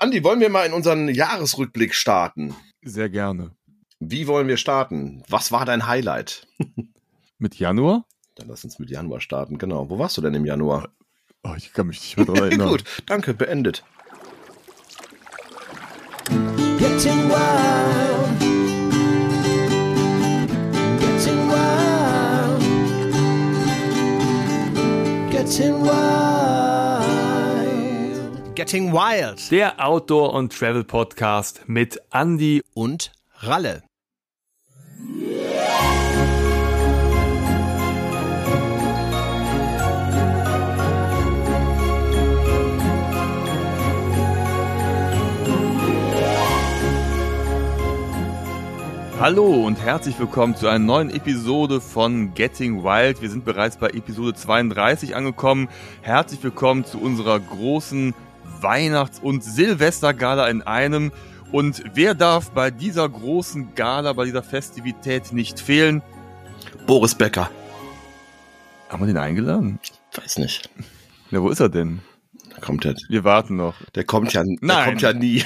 Andi, wollen wir mal in unseren Jahresrückblick starten? Sehr gerne. Wie wollen wir starten? Was war dein Highlight? Mit Januar? Dann lass uns mit Januar starten, genau. Wo warst du denn im Januar? Oh, ich kann mich nicht mehr daran erinnern. Gut, danke, beendet. Getting wild. Getting wild. Getting wild. Getting Wild Der Outdoor- und Travel-Podcast mit Andy. und Ralle. Hallo und herzlich willkommen zu einer neuen Episode von Getting Wild. Wir sind bereits bei Episode 32 angekommen. Herzlich willkommen zu unserer großen Weihnachts- und Silvestergala in einem. Und wer darf bei dieser großen Gala, bei dieser Festivität nicht fehlen? Boris Becker. Haben wir den eingeladen? Weiß nicht. Ja, wo ist er denn? Da kommt der. Wir warten noch. Der kommt ja, der Nein. kommt ja nie.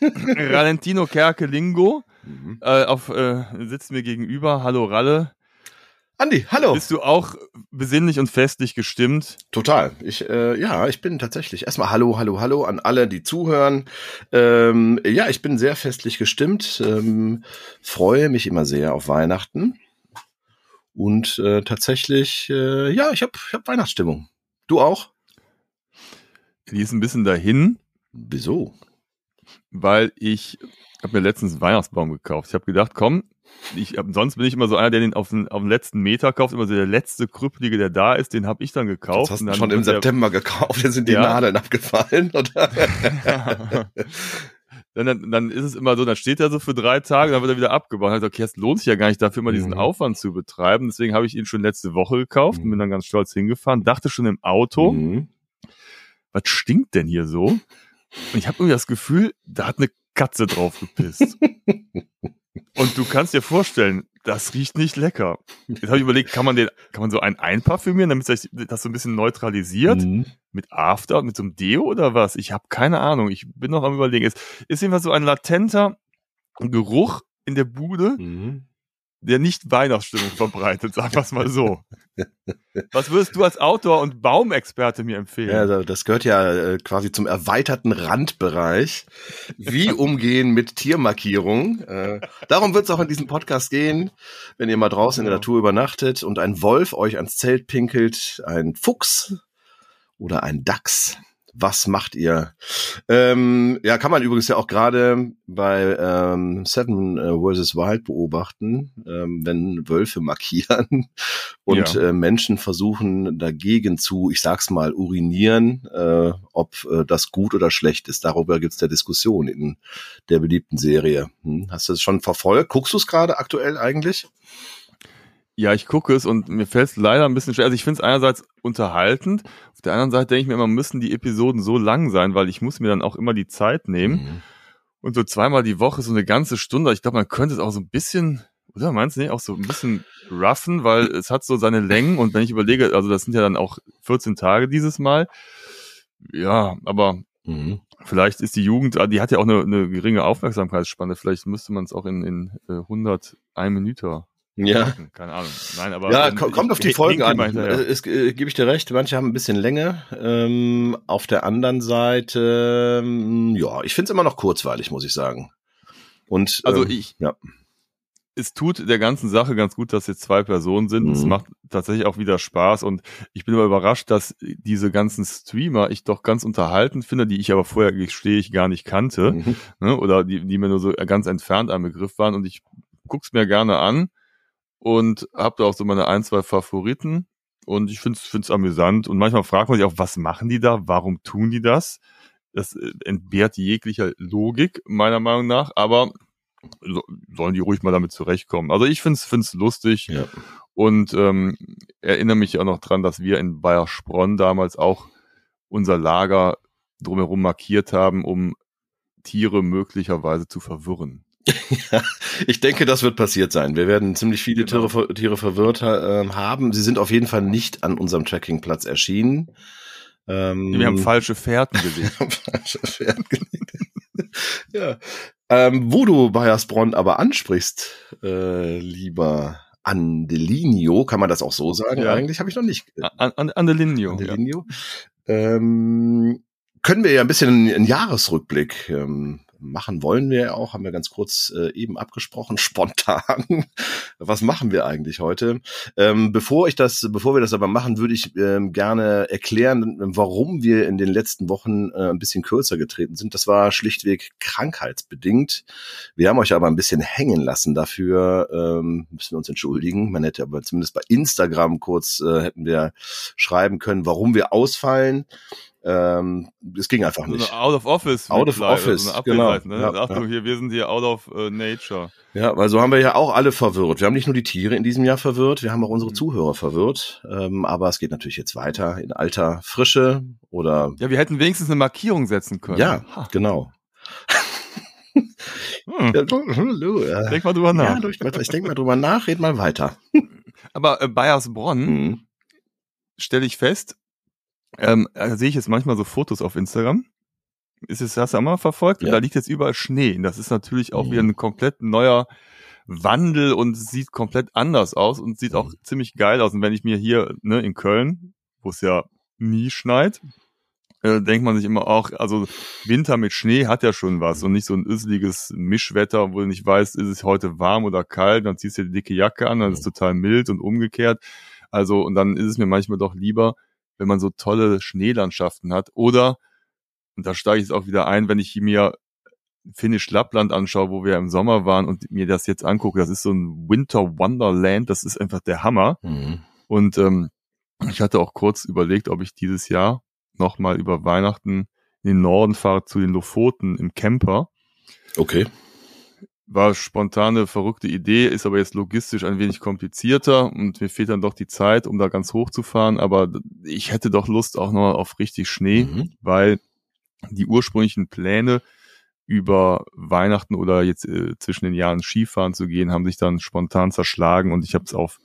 Valentino Kerke-Lingo Mhm. äh, auf, äh, sitzt mir gegenüber. Hallo Ralle. Andi, hallo. Bist du auch besinnlich und festlich gestimmt? Total. Ich, äh, ja, ich bin tatsächlich. Erstmal Hallo, Hallo, Hallo an alle, die zuhören. Ähm, ja, ich bin sehr festlich gestimmt. Ähm, freue mich immer sehr auf Weihnachten. Und äh, tatsächlich, äh, ja, ich habe ich hab Weihnachtsstimmung. Du auch? Die ist ein bisschen dahin, Wieso? Weil ich habe mir letztens einen Weihnachtsbaum gekauft. Ich habe gedacht, komm, ich sonst bin ich immer so einer, der den auf den, auf den letzten Meter kauft, immer so der letzte Krüppelige, der da ist, den habe ich dann Das gekauft. hast Und du dann schon im wird der- September gekauft, jetzt sind die Ja. Nadeln abgefallen, oder? dann, dann, dann ist es immer so, dann steht er so für drei Tage, dann wird er wieder abgebaut. Dann gesagt, okay, es lohnt sich ja gar nicht dafür, mal diesen Mhm. Aufwand zu betreiben. Deswegen habe ich ihn schon letzte Woche gekauft und Mhm. bin dann ganz stolz hingefahren. Dachte schon im Auto, Mhm. was stinkt denn hier so? Und ich habe irgendwie das Gefühl, da hat eine Katze drauf gepisst. Und du kannst dir vorstellen, das riecht nicht lecker. Jetzt habe ich überlegt, kann man den, kann man so einen einparfümieren, damit sich das so ein bisschen neutralisiert? Mhm. Mit After, mit so einem Deo oder was? Ich habe keine Ahnung. Ich bin noch am überlegen. Es ist jedenfalls so ein latenter Geruch in der Bude, Mhm. Der nicht Weihnachtsstimmung verbreitet, sagen wir es mal so. Was würdest du als Outdoor- und Baumexperte mir empfehlen? Ja, da- das gehört ja äh, quasi zum erweiterten Randbereich. Wie umgehen mit Tiermarkierung. Äh, darum wird es auch in diesem Podcast gehen, wenn ihr mal draußen in der. Natur übernachtet und ein Wolf euch ans Zelt pinkelt, ein Fuchs oder ein Dachs. Was macht ihr? Ähm, ja, kann man übrigens ja auch gerade bei ähm, Seven äh, vs. Wild beobachten, ähm, wenn Wölfe markieren und Ja. äh, Menschen versuchen dagegen zu, ich sag's mal, urinieren, äh, ob äh, das gut oder schlecht ist. Darüber gibt's der Diskussion in der beliebten Serie. Hm? Hast du das schon verfolgt? Guckst du es gerade aktuell eigentlich? Ja, ich gucke es und mir fällt es leider ein bisschen schwer. Also ich finde es einerseits unterhaltend, auf der anderen Seite denke ich mir immer, müssen die Episoden so lang sein, weil ich muss mir dann auch immer die Zeit nehmen. Mhm. Und so zweimal die Woche, so eine ganze Stunde. Ich glaube, man könnte es auch so ein bisschen, oder meinst du nicht, auch so ein bisschen roughen, weil es hat so seine Längen und wenn ich überlege, also das sind ja dann auch 14 Tage dieses Mal. Ja, aber Mhm. vielleicht ist die Jugend, ah, die hat ja auch eine, eine geringe Aufmerksamkeitsspanne. Vielleicht müsste man es auch in, in äh, 101 Minuten Ja. packen. Keine Ahnung. Nein, aber Ja, ähm, ko- kommt ich- auf die Folgen an. Äh, Es, äh, gebe ich dir recht, manche haben ein bisschen Länge. Ähm, auf der anderen Seite, ähm, ja, ich finde es immer noch kurzweilig, muss ich sagen. Und Also ähm, ich, ja. es tut der ganzen Sache ganz gut, dass jetzt zwei Personen sind. Es Mhm. macht tatsächlich auch wieder Spaß und ich bin aber überrascht, dass diese ganzen Streamer ich doch ganz unterhaltend finde, die ich aber vorher gestehe ich gar nicht kannte, Mhm. ne? oder die, die mir nur so ganz entfernt ein Begriff waren und ich guck's mir gerne an und habe da auch so meine ein, zwei Favoriten und ich find's find's amüsant und manchmal fragt man sich auch, was machen die da, warum tun die das? Das äh, entbehrt jeglicher Logik, meiner Meinung nach, aber so, sollen die ruhig mal damit zurechtkommen. Also ich find's find's lustig Ja. und ähm, erinnere mich auch noch dran, dass wir in Bayersbronn damals auch unser Lager drumherum markiert haben, um Tiere möglicherweise zu verwirren. Ich denke, das wird passiert sein. Wir werden ziemlich viele Genau. Tiere, Tiere verwirrt äh, haben. Sie sind auf jeden Fall nicht an unserem Trackingplatz erschienen. Ähm, Wir haben falsche Fährten gelegt. falsche Pferd gelegt. Ja. Ähm, wo du Bayersbronn aber ansprichst, äh, lieber Andelinio, kann man das auch so sagen? Ja. Eigentlich habe ich noch nicht. An, an. Ja. Andelinio. Ähm, können wir ja ein bisschen einen Jahresrückblick ähm, machen wollen wir ja auch, haben wir ganz kurz äh, eben abgesprochen, spontan. Was machen wir eigentlich heute? Ähm, bevor ich das, bevor wir das aber machen, würde ich ähm, gerne erklären, warum wir in den letzten Wochen äh, ein bisschen kürzer getreten sind. Das war schlichtweg krankheitsbedingt. Wir haben euch aber ein bisschen hängen lassen. Dafür ähm, müssen wir uns entschuldigen. Man hätte aber zumindest bei Instagram kurz äh, hätten wir schreiben können, warum wir ausfallen. Ähm, es ging einfach nicht. out of office. Out of office, so genau. Ne? Ja, Achtung, ja. hier, wir sind hier out of äh, nature. Ja, weil so haben wir ja auch alle verwirrt. Wir haben nicht nur die Tiere in diesem Jahr verwirrt, wir haben auch unsere Mhm. Zuhörer verwirrt. Ähm, aber es geht natürlich jetzt weiter in alter Frische oder Ja, wir hätten wenigstens eine Markierung setzen können. ja, Ha. genau. Hm. Äh, Denk mal drüber nach. ja, ich denke mal drüber nach, red mal weiter. Aber äh, Bayersbronn Mhm. stelle ich fest, ähm, da sehe ich jetzt manchmal so Fotos auf Instagram. Ist es das einmal verfolgt? Ja. Da liegt jetzt überall Schnee. Das ist natürlich auch Mhm. wieder ein komplett neuer Wandel und sieht komplett anders aus und sieht auch Mhm. ziemlich geil aus. Und wenn ich mir hier ne, in Köln, wo es ja nie schneit, äh, denkt man sich immer auch, also Winter mit Schnee hat ja schon was und nicht so ein üsseliges Mischwetter, wo du nicht weißt, ist es heute warm oder kalt, dann ziehst du die dicke Jacke an, dann ist es total mild und umgekehrt. Also, und dann ist es mir manchmal doch lieber, wenn man so tolle Schneelandschaften hat. Oder, und da steige ich jetzt auch wieder ein, wenn ich mir Finnisch Lappland anschaue, wo wir im Sommer waren und mir das jetzt angucke, das ist so ein Winter Wonderland, das ist einfach der Hammer. Mhm. Und ähm, ich hatte auch kurz überlegt, ob ich dieses Jahr nochmal über Weihnachten in den Norden fahre zu den Lofoten im Camper. Okay. War spontane, verrückte Idee, ist aber jetzt logistisch ein wenig komplizierter und mir fehlt dann doch die Zeit, um da ganz hoch zu fahren. Aber ich hätte doch Lust auch noch auf richtig Schnee, Mhm. weil die ursprünglichen Pläne über Weihnachten oder jetzt äh, zwischen den Jahren Skifahren zu gehen, haben sich dann spontan zerschlagen und ich habe es auf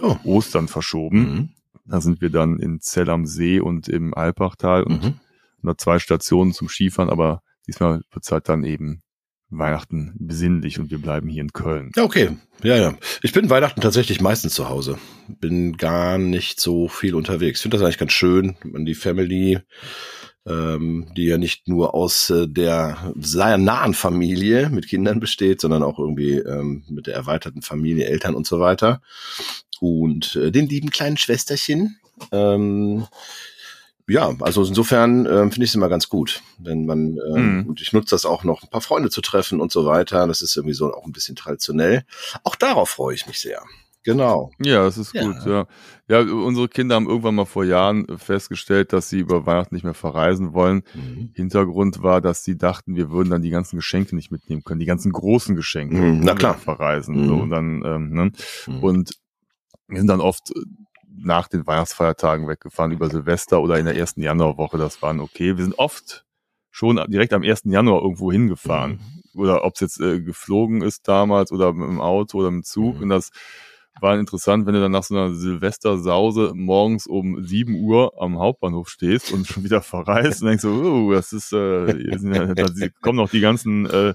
Oh. Ostern verschoben. Mhm. Da sind wir dann in Zell am See und im Alpachtal und Mhm. noch zwei Stationen zum Skifahren, aber diesmal wird's halt dann eben Weihnachten besinnlich und wir bleiben hier in Köln. Ja, okay. Ja, ja. Ich bin Weihnachten tatsächlich meistens zu Hause. Bin gar nicht so viel unterwegs. Finde das eigentlich ganz schön, wenn die Family, ähm, die ja nicht nur aus äh, der sehr nahen Familie mit Kindern besteht, sondern auch irgendwie ähm, mit der erweiterten Familie, Eltern und so weiter. Und äh, den lieben kleinen Schwesterchen. Ähm, ja, also insofern ähm, finde ich es immer ganz gut, wenn man ähm, Mhm. und ich nutze das auch noch, ein paar Freunde zu treffen und so weiter. Das ist irgendwie so auch ein bisschen traditionell. Auch darauf freue ich mich sehr. Genau. Ja, das ist Ja. gut, ja. Ja, unsere Kinder haben irgendwann mal vor Jahren festgestellt, dass sie über Weihnachten nicht mehr verreisen wollen. Mhm. Hintergrund war, dass sie dachten, wir würden dann die ganzen Geschenke nicht mitnehmen können, die ganzen großen Geschenke, Mhm, na klar. verreisen. So, Mhm. und dann, ähm, ne? Mhm. Und wir sind dann oft äh, nach den Weihnachtsfeiertagen weggefahren, über Silvester oder in der ersten Januarwoche. Das waren okay. Wir sind oft schon direkt am 1. Januar irgendwo hingefahren. Oder ob es jetzt äh, geflogen ist damals oder mit dem Auto oder mit dem Zug. Mhm. Und das war interessant, wenn du dann nach so einer Silvestersause morgens um 7 Uhr am Hauptbahnhof stehst und schon wieder verreist und denkst so, oh, das ist, äh, sind ja, da kommen noch die ganzen äh,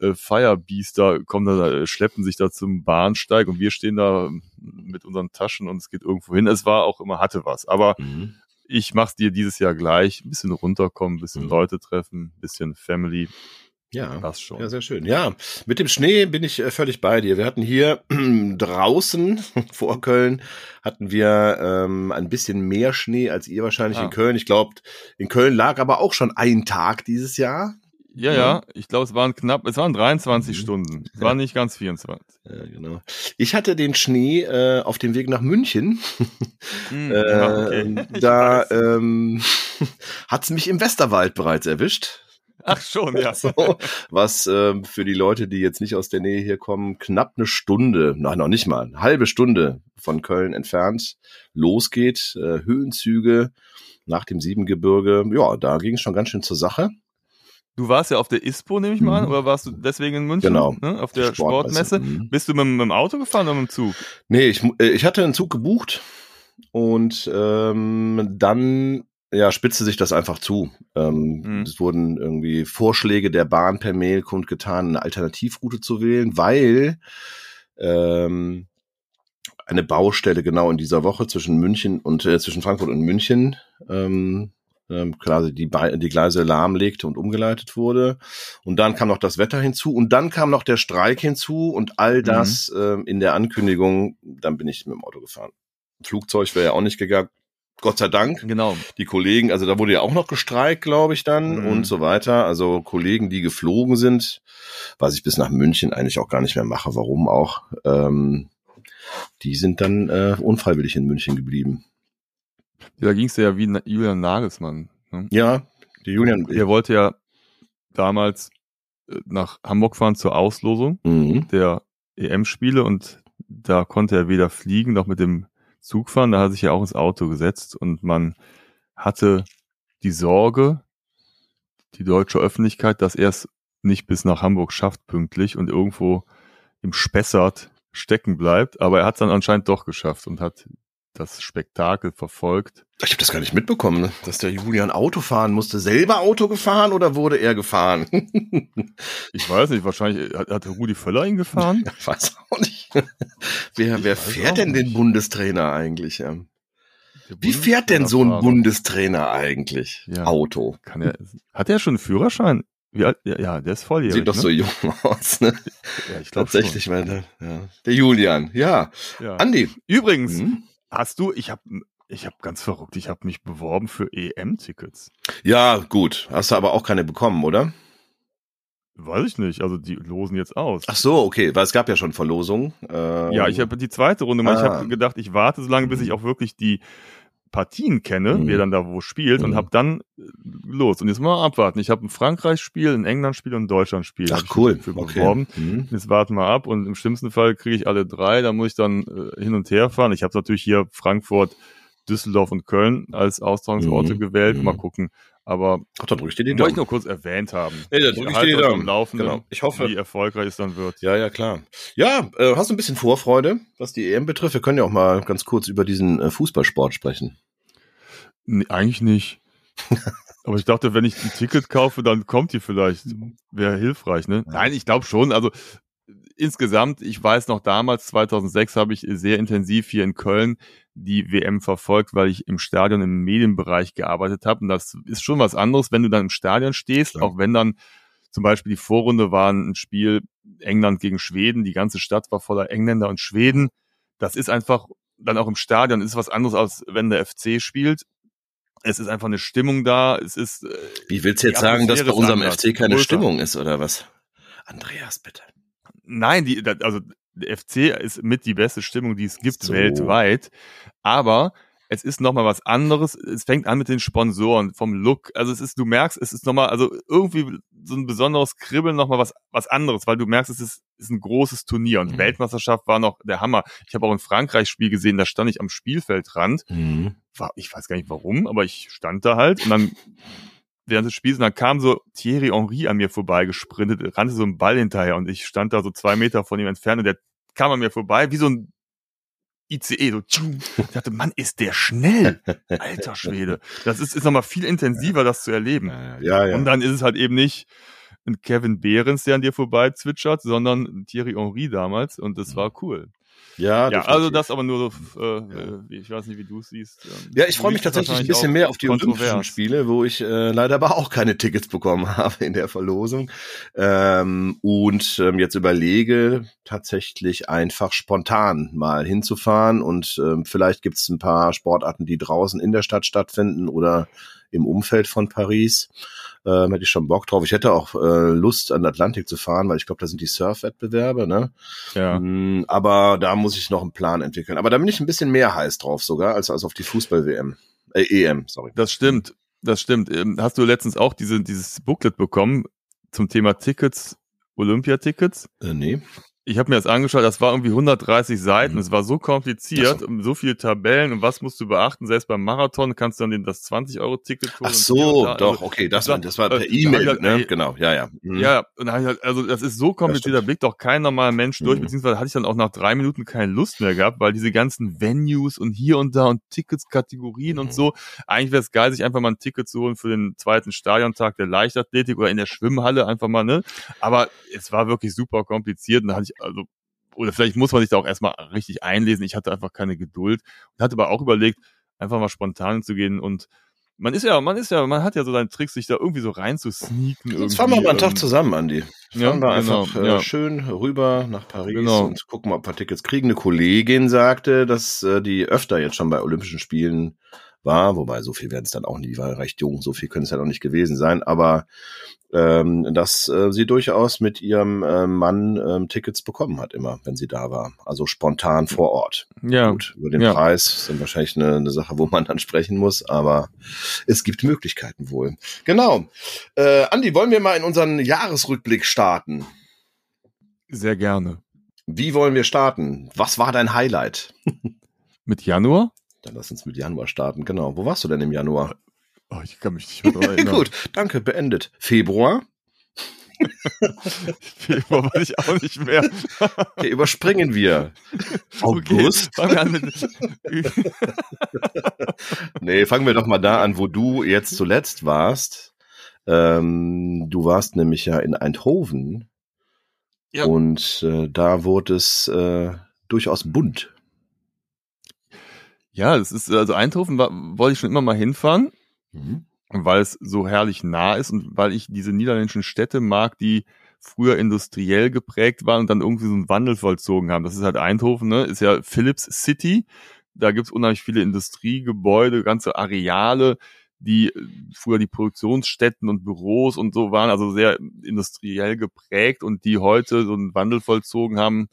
äh, Firebeaster, kommen da, schleppen sich da zum Bahnsteig und wir stehen da mit unseren Taschen und es geht irgendwo hin. Es war auch immer, hatte was. Aber Mhm. ich mach's dir dieses Jahr gleich. Ein bisschen runterkommen, ein bisschen Mhm. Leute treffen, ein bisschen Family. Ja. Passt schon. Ja, sehr schön. Ja, mit dem Schnee bin ich äh, völlig bei dir. Wir hatten hier draußen vor Köln hatten wir ähm, ein bisschen mehr Schnee als ihr wahrscheinlich Ah. in Köln. Ich glaube, in Köln lag aber auch schon ein Tag dieses Jahr. Ja, ja, ich glaube, es waren knapp, es waren 23 Mhm. Stunden. Es Ja. waren nicht ganz 24. Ja, genau. Ich hatte den Schnee äh, auf dem Weg nach München. Hm, Äh, okay. Da ähm, hat's mich im Westerwald bereits erwischt. Ach schon, ja. So, was ähm, für die Leute, die jetzt nicht aus der Nähe hier kommen, knapp eine Stunde, nein, noch nicht mal, eine halbe Stunde von Köln entfernt losgeht. Äh, Höhenzüge nach dem Siebengebirge. Ja, da ging es schon ganz schön zur Sache. Du warst ja auf der ISPO, nehme ich mal an, Mhm. oder warst du deswegen in München? Genau. Ne? Auf der Sportmesse. Sportmesse. Mhm. Bist du mit, mit dem Auto gefahren oder mit dem Zug? Nee, ich, äh, ich hatte einen Zug gebucht und ähm, dann ja, spitzte sich das einfach zu. Ähm, Mhm. Es wurden irgendwie Vorschläge der Bahn per Mail kundgetan, eine Alternativroute zu wählen, weil ähm, eine Baustelle genau in dieser Woche zwischen München und äh, zwischen Frankfurt und München ähm, ähm, quasi die, Be die Gleise lahmlegte und umgeleitet wurde. Und dann kam noch das Wetter hinzu und dann kam noch der Streik hinzu und all das ähm, in der Ankündigung, dann bin ich mit dem Auto gefahren. Flugzeug wäre ja auch nicht gegangen. Gott sei Dank Genau. die Kollegen, also da wurde ja auch noch gestreikt, glaube ich dann Mhm. und so weiter. Also Kollegen, die geflogen sind, was ich bis nach München eigentlich auch gar nicht mehr mache, warum auch, ähm, die sind dann äh, unfreiwillig in München geblieben. Da ging es ja wie Na- Julian Nagelsmann. Ne? Ja, die Julian. Er wollte ja damals äh, nach Hamburg fahren zur Auslosung Mhm. der EM-Spiele und da konnte er weder fliegen noch mit dem Zug fahren. Da hat sich ja auch ins Auto gesetzt und man hatte die Sorge, die deutsche Öffentlichkeit, dass er es nicht bis nach Hamburg schafft pünktlich und irgendwo im Spessart stecken bleibt. Aber er hat es dann anscheinend doch geschafft und hat das Spektakel verfolgt. Ich habe das gar nicht mitbekommen, ne? dass der Julian Auto fahren musste. Selber Auto gefahren oder wurde er gefahren? Ich weiß nicht, wahrscheinlich hat, hat Rudi Völler ihn gefahren. ich weiß auch nicht. Wer wer fährt denn den. Bundestrainer eigentlich? Der Wie fährt denn so ein. Bundestrainer eigentlich? Ja. Auto. Er, hat er schon einen Führerschein? Alt? Ja, der ist volljährig. Sieht doch ne? so jung aus, ne? Ja, ich glaube Tatsächlich, weil der, ja. der Julian. Ja. Schon. Ja. Andi. Übrigens, Hm? hast du, ich habe ich hab ganz verrückt, ich habe mich beworben für EM-Tickets. Ja, gut. Hast du aber auch keine bekommen, oder? Weiß ich nicht, also die losen jetzt aus. Ach so, okay, weil es gab ja schon Verlosungen. Äh, ja, ich habe die zweite Runde gemacht. Ich Ah. habe gedacht, ich warte so lange, bis ich auch wirklich die Partien kenne, Mhm. wer dann da wo spielt und Mhm. habe dann äh, los. Und jetzt mal abwarten. Ich habe ein Frankreich-Spiel, ein England-Spiel und ein Deutschland-Spiel. Ach cool. Für Okay. beworben. Hm. Jetzt warten wir ab und im schlimmsten Fall kriege ich alle drei. Da muss ich dann äh, hin und her fahren. Ich habe natürlich hier Frankfurt, Düsseldorf und Köln als Austragungsorte Mhm. gewählt. Mhm. Mal gucken. Aber Ach, dann drück ich dir die wollte ich Daumen. nur kurz erwähnt haben. Nee, da drück ich halte dir die Daumen. Genau. Ich hoffe- wie erfolgreich es dann wird. Ja, ja, klar. Ja, äh, hast du ein bisschen Vorfreude, was die EM betrifft? Wir können ja auch mal ganz kurz über diesen äh, Fußballsport sprechen. Nee, eigentlich nicht. Aber ich dachte, wenn ich ein Ticket kaufe, dann kommt die vielleicht. Wäre hilfreich, ne? Nein, ich glaube schon. Also insgesamt, ich weiß noch damals, 2006, habe ich sehr intensiv hier in Köln die WM verfolgt, weil ich im Stadion im Medienbereich gearbeitet habe. Und das ist schon was anderes, wenn du dann im Stadion stehst, auch wenn dann zum Beispiel die Vorrunde war ein Spiel England gegen Schweden, die ganze Stadt war voller Engländer und Schweden. Das ist einfach dann auch im Stadion ist was anderes, als wenn der FC spielt. Es ist einfach eine Stimmung da. Es ist äh, Wie willst du jetzt sagen, dass bei unserem. FC keine. Stimmung ist, oder was? Andreas, bitte. Nein, die, also der FC ist mit die beste Stimmung, die es gibt So. weltweit. Aber es ist nochmal was anderes. Es fängt an mit den Sponsoren, vom Look. Also es ist, du merkst, es ist nochmal, also irgendwie so ein besonderes Kribbeln, nochmal was, was anderes, weil du merkst, es ist, ist ein großes Turnier und Mhm. Weltmeisterschaft war noch der Hammer. Ich habe auch ein Frankreich-Spiel gesehen, da stand ich am Spielfeldrand. Mhm. War, ich weiß gar nicht warum, aber ich stand da halt und dann während des Spiels und dann kam so Thierry Henry an mir vorbei gesprintet, rannte so ein Ball hinterher und ich stand da so zwei Meter von ihm entfernt und der kam an mir vorbei wie so ein ICE, so tschung. ich dachte, Mann, ist der schnell. Alter Schwede. Das ist, ist nochmal viel intensiver, das zu erleben. Ja, ja. Und dann ist es halt eben nicht ein Kevin Behrens, der an dir vorbei zwitschert, sondern Thierry Henry damals und das war cool. Ja, Ja, also das aber nur so, äh, äh, ich weiß nicht, wie du es siehst. Ähm, Ja, ich freue mich tatsächlich ein bisschen mehr auf die Olympischen kontrovers. Spiele, wo ich äh, leider aber auch keine Tickets bekommen habe in der Verlosung. Ähm, und ähm, jetzt überlege, tatsächlich einfach spontan mal hinzufahren und ähm, vielleicht gibt es ein paar Sportarten, die draußen in der Stadt stattfinden oder im Umfeld von Paris. Ähm, hätte ich schon Bock drauf. Ich hätte auch äh, Lust, an den Atlantik zu fahren, weil ich glaube, da sind die Surfwettbewerbe, ne? Ja. Mm, Aber da muss ich noch einen Plan entwickeln. Aber da bin ich ein bisschen mehr heiß drauf sogar, als, als auf die Fußball-WM. Äh, EM, sorry. Das stimmt, das stimmt. Ähm, Hast du letztens auch diese, dieses Booklet bekommen zum Thema Tickets, Olympiatickets? Äh, nee. Ich habe mir das angeschaut, das war irgendwie 130 Seiten. Mhm. Es war so kompliziert, so. so viele Tabellen und was musst du beachten. Selbst beim Marathon kannst du dann das 20-Euro-Ticket holen. Ach so, da. doch, Also, okay, das das war, das war äh, per hab E-Mail, halt- ne? ey, Genau, ja, ja. Mhm. Ja, halt, also das ist so kompliziert, da blickt auch kein normaler Mensch durch, Mhm. beziehungsweise hatte ich dann auch nach drei Minuten keine Lust mehr gehabt, weil diese ganzen Venues und hier und da und Tickets, Kategorien Mhm. und so, eigentlich wäre es geil, sich einfach mal ein Ticket zu holen für den zweiten Stadiontag der Leichtathletik oder in der Schwimmhalle einfach mal, ne? Aber es war wirklich super kompliziert und da hatte ich, also, oder vielleicht muss man sich da auch erstmal richtig einlesen. Ich hatte einfach keine Geduld und hatte aber auch überlegt, einfach mal spontan zu gehen und man ist ja, man ist ja, man hat ja so seine Tricks, sich da irgendwie so rein zu sneaken. Jetzt fahren wir mal einen Tag ähm, zusammen, Andi. ja, Fahren wir genau, einfach äh, ja. schön rüber nach Paris Genau. und gucken mal, ob wir Tickets kriegen. Eine Kollegin sagte, dass äh, die öfter jetzt schon bei Olympischen Spielen war, wobei so viel werden es dann auch nie, die war recht jung, so viel können es ja noch nicht gewesen sein, aber ähm, dass äh, sie durchaus mit ihrem äh, Mann ähm, Tickets bekommen hat, immer, wenn sie da war. Also spontan vor Ort. Ja, Gut, über den ja. Preis ist dann wahrscheinlich eine, eine Sache, wo man dann sprechen muss, aber es gibt Möglichkeiten wohl. Genau. Äh, Andi, wollen wir mal in unseren Jahresrückblick starten? sehr gerne. Wie wollen wir starten? Was war dein Highlight? Mit Januar? Dann lass uns mit Januar starten. Genau. Wo warst du denn im Januar? Oh, ich kann mich nicht mehr dran erinnern. Gut, danke, beendet. Februar? Februar weiß ich auch nicht mehr. Okay, überspringen wir. August? Okay, fangen wir an mit, Nee, fangen wir doch mal da an, wo du jetzt zuletzt warst. Ähm, du warst nämlich ja in Eindhoven. Ja. Und äh, da wurde es äh, durchaus bunt. Ja, das ist, also Eindhoven war, wollte ich schon immer mal hinfahren, Mhm. weil es so herrlich nah ist und weil ich diese niederländischen Städte mag, die früher industriell geprägt waren und dann irgendwie so einen Wandel vollzogen haben. Das ist halt Eindhoven, ne? Ist ja Philips City. Da gibt's unheimlich viele Industriegebäude, ganze Areale, die äh, früher die Produktionsstätten und Büros und so waren, also sehr industriell geprägt und die heute so einen Wandel vollzogen haben.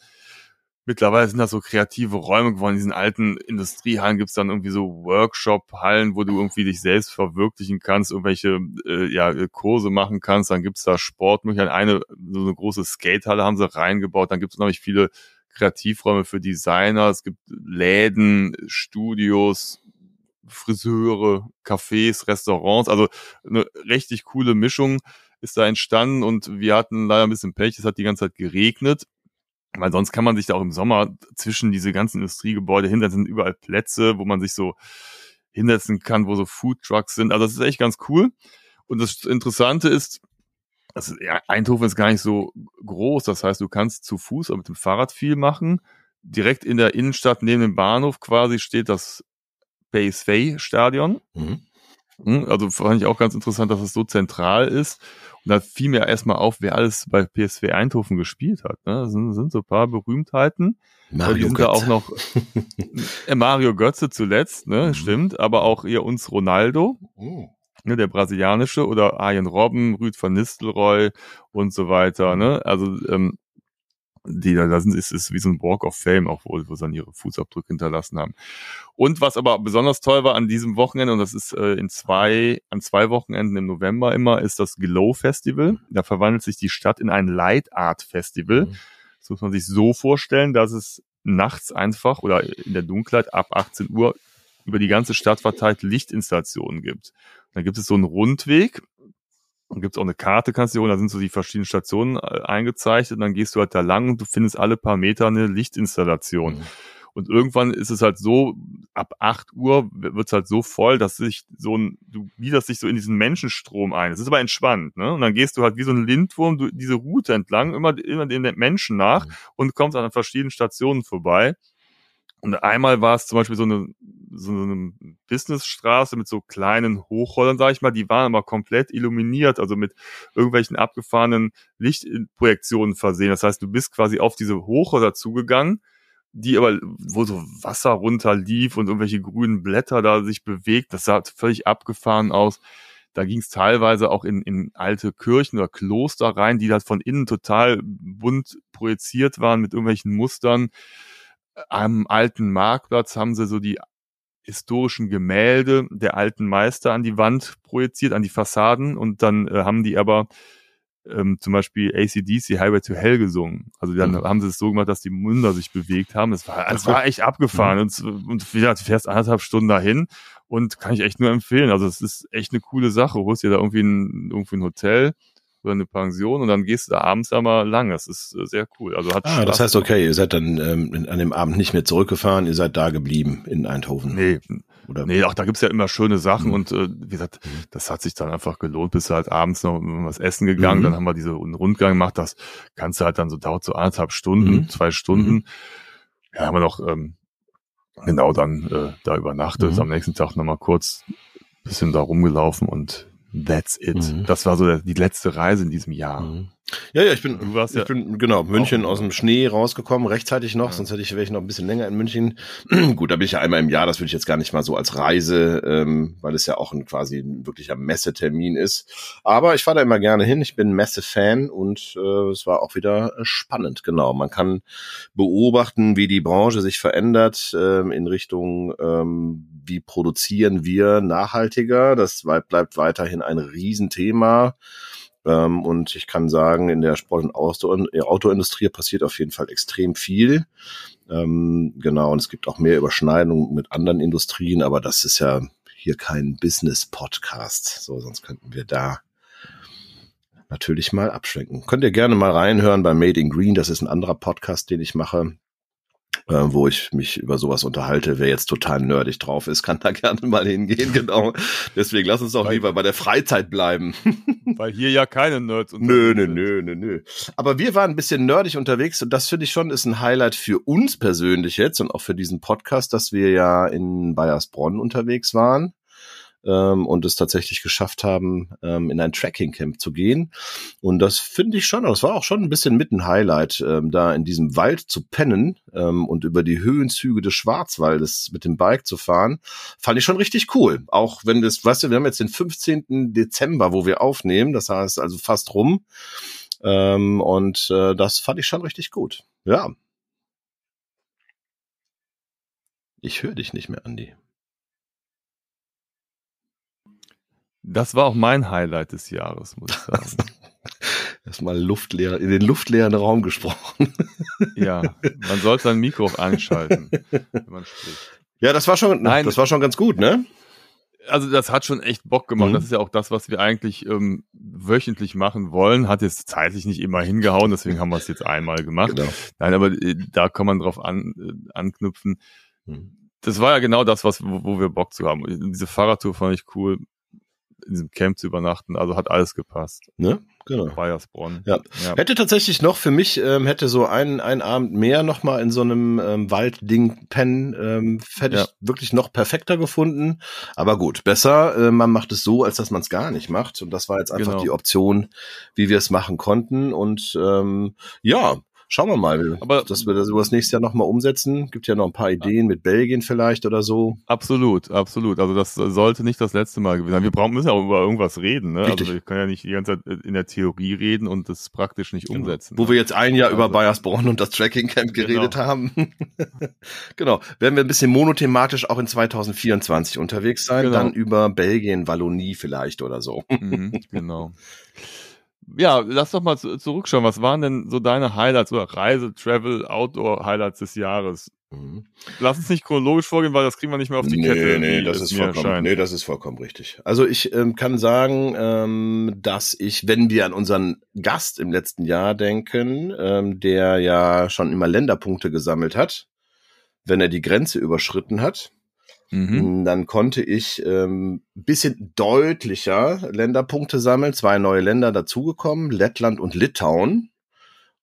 Mittlerweile sind das so kreative Räume geworden. In diesen alten Industriehallen gibt's dann irgendwie so Workshop-Hallen, wo du irgendwie dich selbst verwirklichen kannst, irgendwelche äh, ja, Kurse machen kannst. Dann gibt's da Sportmöglichkeiten. Eine, so eine große Skatehalle haben sie reingebaut. Dann gibt's nämlich viele Kreativräume für Designer. Es gibt Läden, Studios, Friseure, Cafés, Restaurants. Also eine richtig coole Mischung ist da entstanden und wir hatten leider ein bisschen Pech. Es hat die ganze Zeit geregnet. Weil sonst kann man sich da auch im Sommer zwischen diese ganzen Industriegebäude hinsetzen, sind überall Plätze, wo man sich so hinsetzen kann, wo so Food Trucks sind. Also das ist echt ganz cool. Und das Interessante ist, also, Eindhoven ist gar nicht so groß. Das heißt, du kannst zu Fuß oder mit dem Fahrrad viel machen. Direkt in der Innenstadt neben dem Bahnhof quasi steht das PSV-Stadion. Mhm. Hm, Also fand ich auch ganz interessant, dass es so zentral ist. Und da fiel mir erstmal auf, wer alles bei PSV Eindhoven gespielt hat. Ne? Das sind, sind so ein paar Berühmtheiten. Mario sind da auch Götze. noch äh, Mario Götze zuletzt, ne? Mhm. Stimmt, aber auch hier uns Ronaldo, Oh. ne, der brasilianische, oder Arjen Robben, Rüd van Nistelrooy und so weiter. Ne? Also ähm, die da sind, ist es wie so ein Walk of Fame, auch wo, wo sie dann ihre Fußabdrücke hinterlassen haben. Und was aber besonders toll war an diesem Wochenende, und das ist äh, in zwei, an zwei Wochenenden im November immer, ist das Glow Festival. Da verwandelt sich die Stadt in ein Light Art Festival. Mhm. Das muss man sich so vorstellen, dass es nachts einfach oder in der Dunkelheit ab 18 Uhr über die ganze Stadt verteilt Lichtinstallationen gibt. Dann gibt es so einen Rundweg, dann gibt es auch eine Karte, kannst du dir holen, da sind so die verschiedenen Stationen äh, eingezeichnet und dann gehst du halt da lang und du findest alle paar Meter eine Lichtinstallation. Mhm. Und irgendwann ist es halt so, ab 8 Uhr wird es halt so voll, dass sich so ein, du gliederst dich so in diesen Menschenstrom ein. Das ist aber entspannt, ne? Und dann gehst du halt wie so ein Lindwurm du, diese Route entlang, immer, immer den Menschen nach Mhm. und kommst an verschiedenen Stationen vorbei. Und einmal war es zum Beispiel so eine, so eine Businessstraße mit so kleinen Hochrollern, sag ich mal, die waren aber komplett illuminiert, also mit irgendwelchen abgefahrenen Lichtprojektionen versehen. Das heißt, du bist quasi auf diese Hochroller zugegangen, die aber, wo so Wasser runterlief und irgendwelche grünen Blätter da sich bewegt, das sah völlig abgefahren aus. Da ging es teilweise auch in, in alte Kirchen oder Kloster rein, die halt von innen total bunt projiziert waren mit irgendwelchen Mustern. Am alten Marktplatz haben sie so die historischen Gemälde der alten Meister an die Wand projiziert, an die Fassaden und dann äh, haben die aber ähm, zum Beispiel ACDC Highway to Hell gesungen. Also dann Mhm. haben sie es so gemacht, dass die Münder sich bewegt haben. Es war, es war echt abgefahren. Und, und wie gesagt, du fährst anderthalb Stunden dahin und kann ich echt nur empfehlen. Also es ist echt eine coole Sache. Du holst dir da irgendwie ein, irgendwie ein Hotel oder eine Pension und dann gehst du da abends da mal lang. Das ist äh, sehr cool. Also hat Ah, Spaß das heißt, okay, ihr seid dann ähm, an dem Abend nicht mehr zurückgefahren, ihr seid da geblieben in Eindhoven. Nee, Oder? Nee, auch da gibt's ja immer schöne Sachen Mhm. und äh, wie gesagt, das hat sich dann einfach gelohnt. Bist halt abends noch was essen gegangen, Mhm. dann haben wir diese Rundgang gemacht. Das kannst du halt dann so dauert so anderthalb Stunden, Mhm. zwei Stunden. Ja, haben wir noch ähm, genau dann äh, da übernachtet. Mhm. Am nächsten Tag nochmal kurz bisschen da rumgelaufen und that's it. Mhm. Das war so die letzte Reise in diesem Jahr. Mhm. Ja, ja, ich bin, Du warst ich ja bin genau München aus dem Schnee rausgekommen, rechtzeitig noch, Ja. sonst hätte ich wäre ich noch ein bisschen länger in München. Gut, da bin ich ja einmal im Jahr, das würde ich jetzt gar nicht mal so als Reise, ähm, weil es ja auch ein quasi ein wirklicher Messetermin ist. Aber ich fahre da immer gerne hin. Ich bin Messe-Fan und äh, es war auch wieder äh, spannend. Genau, man kann beobachten, wie die Branche sich verändert ähm, in Richtung, ähm, wie produzieren wir nachhaltiger. Das bleibt weiterhin ein Riesenthema. Ähm, und ich kann sagen, in der Sport- und Auto- Autoindustrie passiert auf jeden Fall extrem viel. Ähm, genau, und es gibt auch mehr Überschneidungen mit anderen Industrien, aber das ist ja hier kein Business-Podcast. So, sonst könnten wir da natürlich mal abschwenken. Könnt ihr gerne mal reinhören bei Made in Green. Das ist ein anderer Podcast, den ich mache, äh, wo ich mich über sowas unterhalte. Wer jetzt total nerdig drauf ist, kann da gerne mal hingehen. Genau. Deswegen lass uns doch Weil- lieber bei der Freizeit bleiben. Weil hier ja keine Nerds Nö, unterwegs nö, sind. nö, nö, nö. Aber wir waren ein bisschen nerdig unterwegs und das finde ich schon ist ein Highlight für uns persönlich jetzt und auch für diesen Podcast, dass wir ja in Bayersbronn unterwegs waren ähm, und es tatsächlich geschafft haben, ähm, in ein Tracking-Camp zu gehen. Und das finde ich schon, das war auch schon ein bisschen mit ein Highlight, ähm, da in diesem Wald zu pennen ähm, und über die Höhenzüge des Schwarzwaldes mit dem Bike zu fahren, fand ich schon richtig cool. Auch wenn das, weißt du, wir haben jetzt den 15. Dezember, wo wir aufnehmen, das heißt also fast rum. Ähm, und äh, das fand ich schon richtig gut. Ja. Ich höre dich nicht mehr, Andi. Das war auch mein Highlight des Jahres, muss ich sagen. Erstmal luftleer, in den luftleeren Raum gesprochen. ja, man sollte sein Mikro auch anschalten, wenn man spricht. Ja, das war schon, Nein. das war schon ganz gut, ne? Also das hat schon echt Bock gemacht. Mhm. Das ist ja auch das, was wir eigentlich ähm, wöchentlich machen wollen. Hat jetzt zeitlich nicht immer hingehauen, deswegen haben wir es jetzt einmal gemacht. Genau. Nein, aber äh, da kann man drauf an, äh, anknüpfen. Mhm. Das war ja genau das, was wo, wo wir Bock zu haben. Diese Fahrradtour fand ich cool, in diesem Camp zu übernachten. Also hat alles gepasst. Ne? Genau. Bayersbronn. Ja. ja. Hätte tatsächlich noch für mich, ähm, hätte so einen, einen Abend mehr noch mal in so einem ähm, Waldding pennen, ähm, hätte Ja. ich wirklich noch perfekter gefunden. Aber gut, besser, äh, man macht es so, als dass man es gar nicht macht. Und das war jetzt einfach Genau. die Option, wie wir es machen konnten. Und ähm, ja, schauen wir mal, Aber- dass wir das über das nächste Jahr noch mal umsetzen. Gibt ja noch ein paar Ideen mit Belgien vielleicht oder so. Absolut, absolut. Also das sollte nicht das letzte Mal gewesen sein. Wir brauchen müssen ja auch über irgendwas reden. Ne? Richtig. Also wir können ja nicht die ganze Zeit in der Theorie reden und das praktisch nicht umsetzen. Wo ne? wir jetzt ein Jahr über Also- Bayersbronn und das Tracking Camp Genau. geredet haben. genau. Werden wir ein bisschen monothematisch auch in 2024 unterwegs sein, Genau. dann über Belgien, Wallonie vielleicht oder so. Mhm, genau. Ja, lass doch mal zu, zurückschauen. Was waren denn so deine Highlights oder Reise, Travel, Outdoor Highlights des Jahres? Lass uns nicht chronologisch vorgehen, weil das kriegen wir nicht mehr auf die Nee, Kette. nee, das ist vollkommen, nee, das ist vollkommen richtig. Also ich ähm, kann sagen, ähm, dass ich, wenn wir an unseren Gast im letzten Jahr denken, ähm, der ja schon immer Länderpunkte gesammelt hat, wenn er die Grenze überschritten hat, Mhm. Dann konnte ich ähm, bisschen deutlicher Länderpunkte sammeln. Zwei neue Länder dazugekommen, Lettland und Litauen,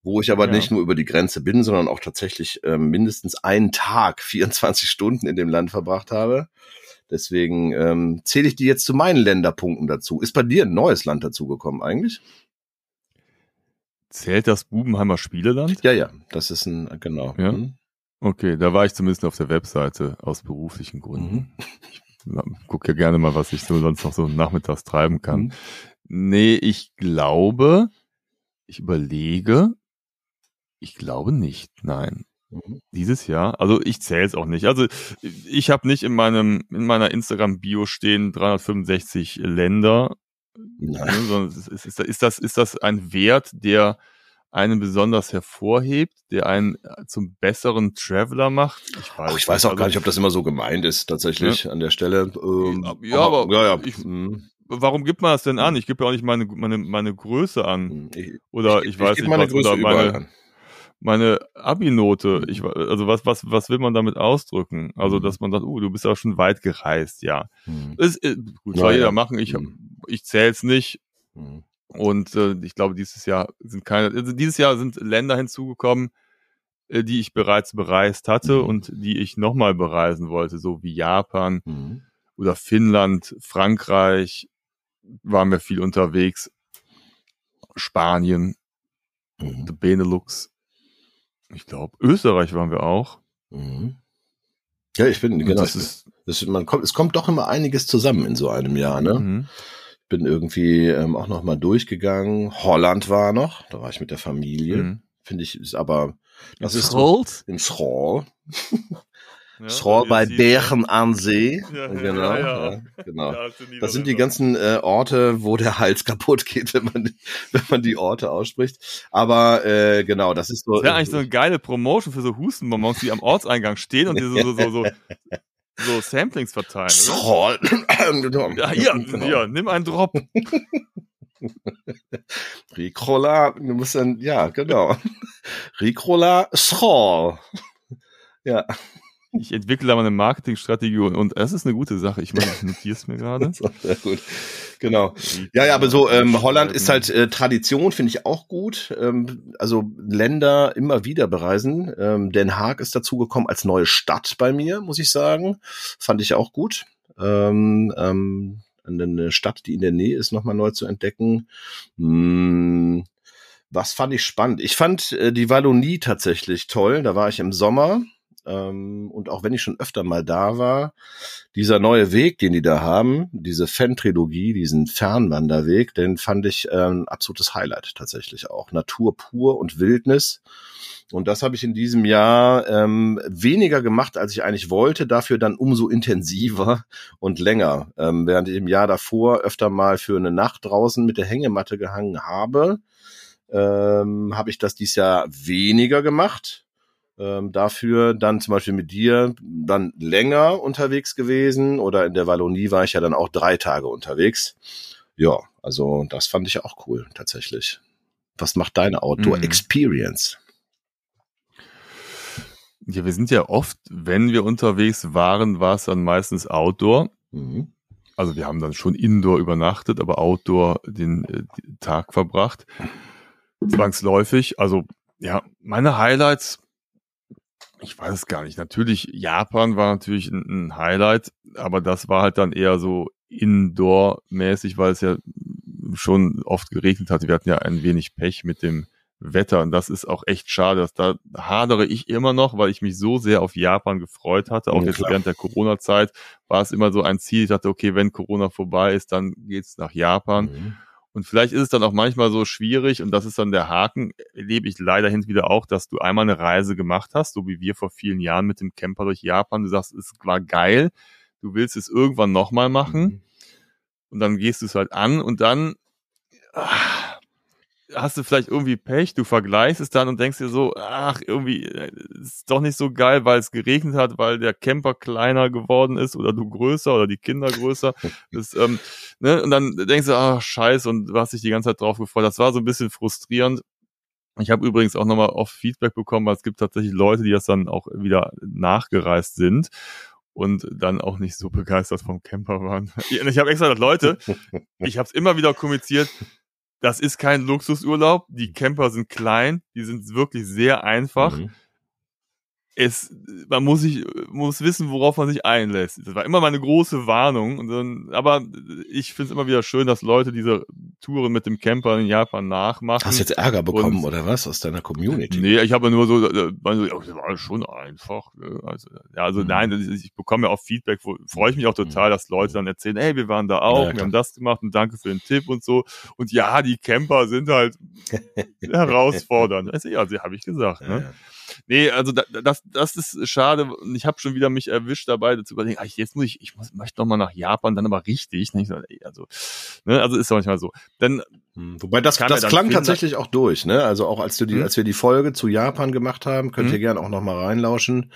wo ich aber Ja. nicht nur über die Grenze bin, sondern auch tatsächlich ähm, mindestens einen Tag, 24 Stunden in dem Land verbracht habe. Deswegen ähm, zähle ich die jetzt zu meinen Länderpunkten dazu. Ist bei dir ein neues Land dazugekommen eigentlich? Zählt das Bubenheimer Spieleland? Ja, ja, das ist ein, genau. Ja. Hm. Okay, da war ich zumindest auf der Webseite aus beruflichen Gründen. Ich gucke ja gerne mal, was ich so sonst noch so nachmittags treiben kann. Mhm. Nee, ich glaube, ich überlege, ich glaube nicht, nein. Mhm. Dieses Jahr, also ich zähle es auch nicht. Also ich habe nicht in meinem in meiner Instagram Bio stehen 365 Länder Nein. ne, sondern ist, ist, ist, das, ist das ein Wert, der einen besonders hervorhebt, der einen äh, zum besseren Traveler macht? Ich weiß, Ach, ich weiß auch nicht. gar Also, nicht, ob das immer so gemeint ist, tatsächlich an der Stelle. Ähm, Ja, aber ja, ja. ich- hm, Warum gibt man das denn an? Ich gebe ja auch nicht meine, meine, meine Größe an. hm. Ich, Oder ich, weiß nicht, meine was, Größe oder meine, an. meine Abi-Note, ich, also was, was, was will man damit ausdrücken? Also, Mhm. dass man sagt, uh, du bist ja schon weit gereist, ja. Hm, Ist, äh, gut, Ja, soll ja. jeder machen, ich, Mhm. ich zähle es nicht. hm. Und äh, ich glaube, dieses Jahr sind keine, also dieses Jahr sind Länder hinzugekommen, äh, die ich bereits bereist hatte Mhm. und die ich nochmal bereisen wollte, so wie Japan Hm. oder Finnland, Frankreich, waren wir viel unterwegs, Spanien, Hm. the Benelux, ich glaube, Österreich waren wir auch. Mhm. Ja, ich bin, Und genau. das ist, das, man kommt, es kommt doch immer einiges zusammen in so einem Jahr, ne? Ich bin irgendwie ähm, auch noch mal durchgegangen. Holland war noch, da war ich mit der Familie. Mhm. Finde ich, ist aber, das ist so Scrollt. im Schroll. Ja, Schroll bei Bären an See. Ja, genau. ja, ja. ja, genau. Das sind die ganzen äh, Orte, wo der Hals kaputt geht, wenn man, wenn man die Orte ausspricht. Aber äh, genau, das ist so. Das wäre eigentlich so eine geile Promotion für so Hustenbonbons, die am Ortseingang stehen und die so, so, so, so, so Samplings verteilen. Oder? Schroll. Ja, hier, Genau. hier, nimm einen Drop. Ricola, du musst dann, ja, genau. Ricola Schroll. Ja. Ich entwickle da mal eine Marketingstrategie und, und das ist eine gute Sache. Ich meine, ich notiere es mir gerade. Sehr gut. Genau. Ja, ja, aber so ähm, Holland ist halt äh, Tradition, finde ich auch gut. Ähm, also Länder immer wieder bereisen. Ähm, Den Haag ist dazugekommen als neue Stadt bei mir, muss ich sagen. Fand ich auch gut. Ähm, ähm, eine Stadt, die in der Nähe ist, nochmal neu zu entdecken. Hm, was fand ich spannend? Ich fand äh, die Wallonie tatsächlich toll. Da war ich im Sommer. Ähm, und auch wenn ich schon öfter mal da war, dieser neue Weg, den die da haben, diese Fan-Trilogie, diesen Fernwanderweg, den fand ich ähm, absolutes Highlight tatsächlich auch. Natur pur und Wildnis. Und das habe ich in diesem Jahr ähm, weniger gemacht, als ich eigentlich wollte, dafür dann umso intensiver und länger. Ähm, während ich im Jahr davor öfter mal für eine Nacht draußen mit der Hängematte gehangen habe, ähm, habe ich das dieses Jahr weniger gemacht. Ähm, dafür dann zum Beispiel mit dir dann länger unterwegs gewesen oder in der Wallonie war ich ja dann auch drei Tage unterwegs. Ja, also das fand ich auch cool tatsächlich. Was macht deine Outdoor Mhm. Experience? Ja, wir sind ja oft, wenn wir unterwegs waren, war es dann meistens Outdoor. Mhm. Also wir haben dann schon Indoor übernachtet, aber Outdoor den, äh, den Tag verbracht. Zwangsläufig. Also ja, meine Highlights, ich weiß es gar nicht. Natürlich, Japan war natürlich ein, ein Highlight, aber das war halt dann eher so Indoor-mäßig, weil es ja schon oft geregnet hatte. Wir hatten ja ein wenig Pech mit dem Wetter und das ist auch echt schade. Dass da hadere ich immer noch, weil ich mich so sehr auf Japan gefreut hatte. Auch Ja, jetzt klar. während der Corona-Zeit war es immer so ein Ziel. Ich dachte, okay, wenn Corona vorbei ist, dann geht's nach Japan. Mhm. Und vielleicht ist es dann auch manchmal so schwierig, und das ist dann der Haken, erlebe ich leider hin und wieder auch, dass du einmal eine Reise gemacht hast, so wie wir vor vielen Jahren mit dem Camper durch Japan. Du sagst, es war geil, du willst es irgendwann nochmal machen Mhm. und dann gehst du es halt an und dann ah, hast du vielleicht irgendwie Pech, du vergleichst es dann und denkst dir so, ach, irgendwie äh, ist doch nicht so geil, weil es geregnet hat, weil der Camper kleiner geworden ist oder du größer oder die Kinder größer. Das, ähm, ne? Und dann denkst du, ach, scheiße, und du hast dich die ganze Zeit drauf gefreut. Das war so ein bisschen frustrierend. Ich habe übrigens auch nochmal oft Feedback bekommen, weil es gibt tatsächlich Leute, die das dann auch wieder nachgereist sind und dann auch nicht so begeistert vom Camper waren. Ich habe extra gesagt, Leute, ich habe es immer wieder kommuniziert, das ist kein Luxusurlaub, die Camper sind klein, die sind wirklich sehr einfach. Mhm. Es, man muss sich, muss wissen, worauf man sich einlässt. Das war immer meine große Warnung. Dann, aber ich finde es immer wieder schön, dass Leute diese Touren mit dem Camper in Japan nachmachen. Hast du jetzt Ärger bekommen Und- oder was aus deiner Community? Nee, ich habe nur so, äh, das war schon einfach. ne? Also, ja, also Mhm. nein, ist- ich bekomme ja auch Feedback, wo, freue ich mich auch total, dass Leute dann erzählen, hey, wir waren da auch, Ja, wir haben das gemacht und danke für den Tipp und so. Und ja, die Camper sind halt herausfordernd. Also, ja, habe ich gesagt. Ne? ja. Nee, also da, das, das ist schade. Und Ich habe schon wieder mich erwischt dabei, zu überlegen, ah, jetzt muss ich, ich muss, möchte noch mal nach Japan, dann aber richtig. Ne? Ich so, ey, Also, ne, also ist manchmal so. Denn Hm, Wobei das, das dann klang tatsächlich auch durch, ne? Also auch als du die, Hm? als wir die Folge zu Japan gemacht haben, könnt Hm? ihr gerne auch noch mal reinlauschen.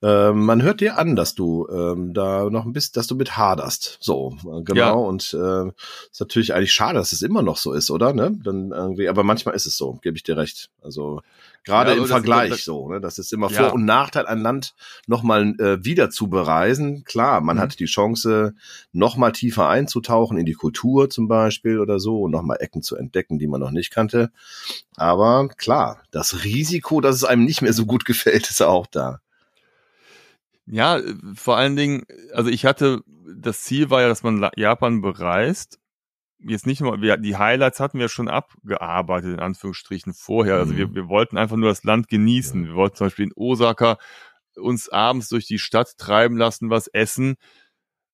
Ähm, man hört dir an, dass du ähm, da noch ein bisschen, dass du mit haderst. So, äh, genau. Ja. Und äh, ist natürlich eigentlich schade, dass es immer noch so ist, oder? Ne? Dann irgendwie, aber manchmal ist es so, gebe ich dir recht. Also gerade Ja, im Vergleich das- so, ne? Das ist immer Ja. Vor- und Nachteil, ein Land nochmal äh, wieder zu bereisen. Klar, man Mhm. hat die Chance, noch mal tiefer einzutauchen in die Kultur zum Beispiel oder so und noch mal Ecken zu entdecken, die man noch nicht kannte. Aber klar, das Risiko, dass es einem nicht mehr so gut gefällt, ist auch da. Ja, äh, vor allen Dingen, also ich hatte, das Ziel war ja, dass man Japan bereist. Jetzt nicht nur, wir, die Highlights hatten wir schon abgearbeitet, in Anführungsstrichen, vorher. Also Mhm. wir, wir wollten einfach nur das Land genießen. Wir wollten zum Beispiel in Osaka uns abends durch die Stadt treiben lassen, was essen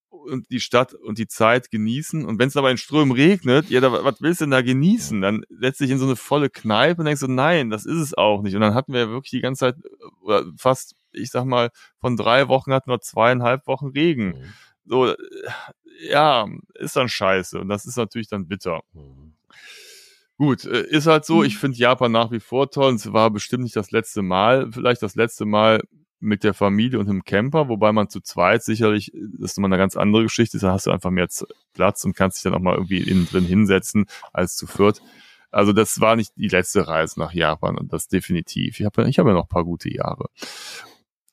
und die Stadt und die Zeit genießen. Und wenn es aber in Strömen regnet, ja, da, was willst du denn da genießen? Dann setzt dich in so eine volle Kneipe und denkst so, nein, das ist es auch nicht. Und dann hatten wir ja wirklich die ganze Zeit, oder fast, ich sag mal, von drei Wochen hatten wir zweieinhalb Wochen Regen. So, äh, ja, ist dann scheiße. Und das ist natürlich dann bitter. Gut, äh, ist halt so. Ich finde Japan nach wie vor toll. Und es war bestimmt nicht das letzte Mal. Vielleicht das letzte Mal mit der Familie und im Camper, wobei man zu zweit sicherlich, das ist nochmal eine ganz andere Geschichte, da hast du einfach mehr Platz und kannst dich dann auch mal irgendwie innen drin hinsetzen als zu viert. Also das war nicht die letzte Reise nach Japan und das definitiv. Ich habe ich hab ja noch ein paar gute Jahre.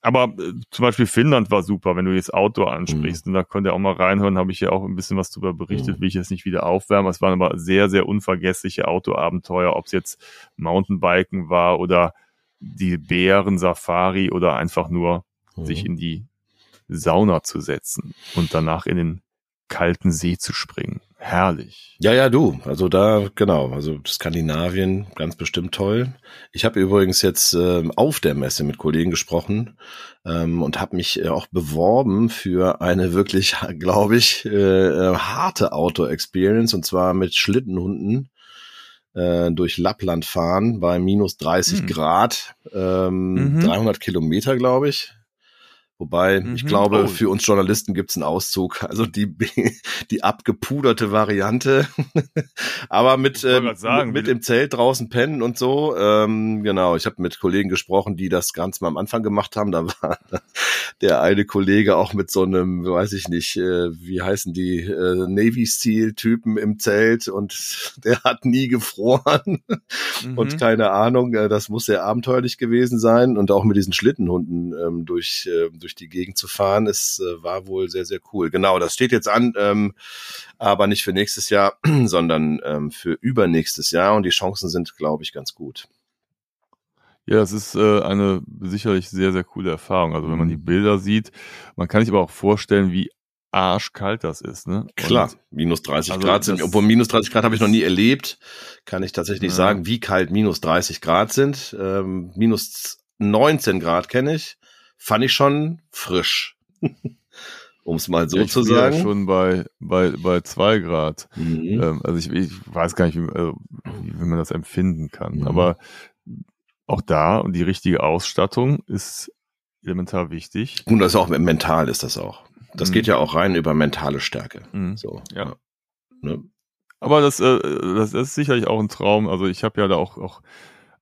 Aber äh, zum Beispiel Finnland war super, wenn du jetzt Outdoor ansprichst. Und da könnt ihr auch mal reinhören, habe ich ja auch ein bisschen was drüber berichtet, Mhm. will ich jetzt nicht wieder aufwärmen. Es waren aber sehr, sehr unvergessliche Outdoor-Abenteuer, ob es jetzt Mountainbiken war oder die Bären-Safari oder einfach nur sich in die Sauna zu setzen und danach in den kalten See zu springen. Herrlich. Ja, ja, du. Also da, genau. Also Skandinavien, ganz bestimmt toll. Ich habe übrigens jetzt ähm, auf der Messe mit Kollegen gesprochen ähm, und habe mich äh, auch beworben für eine wirklich, glaube ich, äh, äh, harte Outdoor-Experience und zwar mit Schlittenhunden äh, durch Lappland fahren bei minus 30 Hm. Grad, ähm, Mhm. 300 Kilometer, glaube ich. Wobei, ich Mhm. glaube, Oh. für uns Journalisten gibt's einen Auszug. Also die, die abgepuderte Variante. Aber mit, Ich ähm, sagen, mit wie- im Zelt draußen pennen und so. Ähm, genau, ich habe mit Kollegen gesprochen, die das ganz mal am Anfang gemacht haben. Da war der eine Kollege auch mit so einem, weiß ich nicht, äh, wie heißen die, äh, Navy Seal-Typen im Zelt und der hat nie gefroren und Mhm. keine Ahnung, äh, das muss sehr abenteuerlich gewesen sein und auch mit diesen Schlittenhunden ähm, durch, äh, durch die Gegend zu fahren, es äh, war wohl sehr, sehr cool. Genau, das steht jetzt an, ähm, aber nicht für nächstes Jahr, sondern ähm, für übernächstes Jahr und die Chancen sind, glaube ich, ganz gut. Ja, das ist äh, eine sicherlich sehr, sehr coole Erfahrung. Also wenn man die Mhm. Bilder sieht, man kann sich aber auch vorstellen, wie arschkalt das ist. Ne? Klar, minus 30 also Grad sind, obwohl minus 30 Grad habe ich noch nie erlebt, kann ich tatsächlich nicht Ja. sagen, wie kalt minus 30 Grad sind. Ähm, minus 19 Grad kenne ich, fand ich schon frisch. um es mal so ja, ich zu friere ja sagen. schon bei, bei, bei zwei Grad. Mhm. Ähm, also ich, ich weiß gar nicht, wie, also, wie man das empfinden kann. Mhm. Aber auch da, und die richtige Ausstattung ist elementar wichtig. Und das ist auch mental ist das auch. Das Mhm. geht ja auch rein über mentale Stärke. Mhm. So. Ja. Ne? Aber das, äh, das ist sicherlich auch ein Traum. Also ich habe ja da auch, auch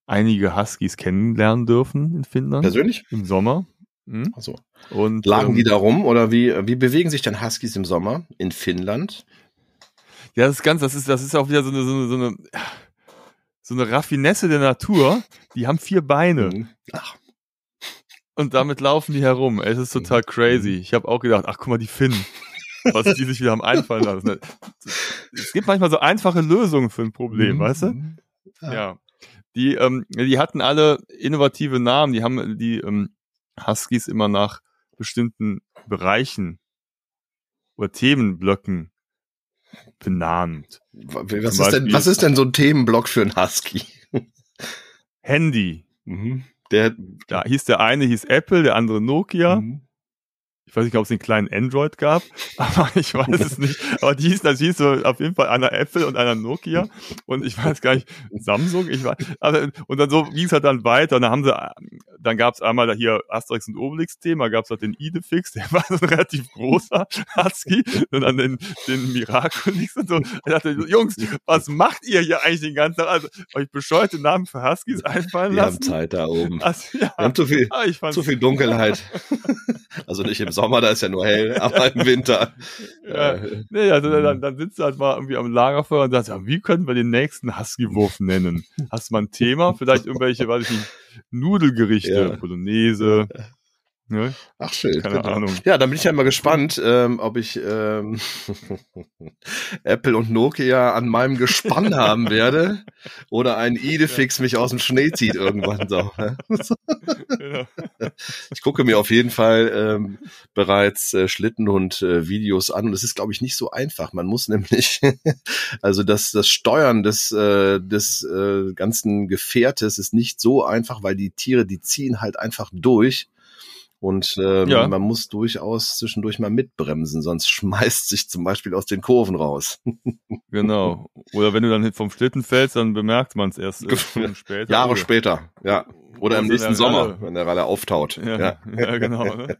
einige Huskies kennenlernen dürfen in Finnland Persönlich? im Sommer. Mhm. Also, Und lagen ähm, die da rum oder wie, wie bewegen sich denn Huskies im Sommer in Finnland? Ja, das ist ganz, das ist, das ist auch wieder so eine, so eine, so eine, so eine Raffinesse der Natur. Die haben vier Beine Mhm. Ach, und damit laufen die herum. Es ist total crazy. Ich habe auch gedacht, ach guck mal, die Finnen. Was die sich wieder haben einfallen lassen. Es gibt manchmal so einfache Lösungen für ein Problem, Mhm. weißt du? Mhm. Ja. Die, ähm, die hatten alle innovative Namen. Die haben die ähm, Huskies immer nach bestimmten Bereichen oder Themenblöcken benannt. Was, ist denn, was ist denn so ein Themenblock für ein Husky? Handy. Mhm. Der, Da hieß der eine hieß Apple, der andere Nokia. Mhm. Ich weiß nicht, ob es den kleinen Android gab, aber ich weiß es nicht. Aber die hießen, das hieß so auf jeden Fall einer Apple und einer Nokia und ich weiß gar nicht, Samsung, ich weiß, aber, und dann so ging es halt dann weiter und dann haben sie, dann gab's einmal da hier Asterix und Obelix-Thema, gab's halt den Idefix, der war so ein relativ großer Husky, und dann den, den Miraculix und so. Ich dachte, Jungs, was macht ihr hier eigentlich den ganzen Tag? Also, euch bescheuerte Namen für Huskies einfallen Wir haben lassen? Zeit da oben. Also, ja, Wir haben zu viel, ah, zu viel Dunkelheit. Also nicht im Sommer, da ist ja nur hell, aber im Winter. Ja. Äh, Nee, also dann, dann sitzt du halt mal irgendwie am Lagerfeuer und sagst, ja, wie können wir den nächsten Husky-Wurf nennen? Hast du mal ein Thema? Vielleicht irgendwelche, weiß ich nicht, Nudelgerichte, Ja. Bolognese. Ne? Ach schön. Keine Ahnung. Ja, dann bin ich ja mal gespannt, ähm, ob ich ähm, Apple und Nokia an meinem Gespann haben werde oder ein Idefix mich aus dem Schnee zieht irgendwann so. ne? Genau. Ich gucke mir auf jeden Fall ähm, bereits äh, Schlittenhund-Videos an und es ist, glaube ich, nicht so einfach. Man muss nämlich, also das, das Steuern des, äh, des äh, ganzen Gefährtes ist nicht so einfach, weil die Tiere, die ziehen halt einfach durch. Und ähm, Ja. man muss durchaus zwischendurch mal mitbremsen, sonst schmeißt sich zum Beispiel aus den Kurven raus. genau. Oder wenn du dann vom Schlitten fällst, dann bemerkt man es erst äh, später. Jahre Oh, später, ja. Oder im Also nächsten der Sommer, Ralle. wenn der Ralle auftaut. Ja, ja. ja. genau. Ne?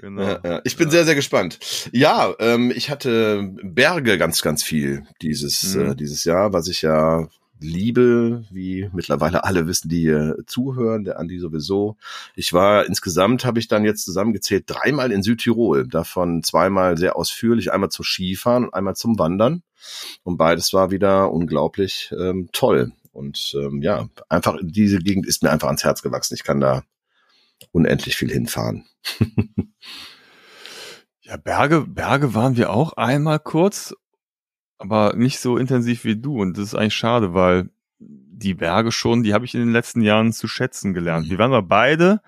Genau. Ja, ja. Ich bin sehr, sehr gespannt. Ja, ähm, ich hatte Berge ganz, ganz viel dieses, Mhm. äh, dieses Jahr, was ich ja liebe, wie mittlerweile alle wissen, die hier zuhören, der Andi sowieso. Ich war insgesamt, habe ich dann jetzt zusammengezählt, dreimal in Südtirol, davon zweimal sehr ausführlich, einmal zum Skifahren und einmal zum Wandern. Und beides war wieder unglaublich ähm, toll. Und ähm, ja, einfach diese Gegend ist mir einfach ans Herz gewachsen. Ich kann da unendlich viel hinfahren. Ja, Berge, Berge waren wir auch einmal kurz, aber nicht so intensiv wie du. Und das ist eigentlich schade, weil die Berge schon, die habe ich in den letzten Jahren zu schätzen gelernt. Mhm. Wir waren mal beide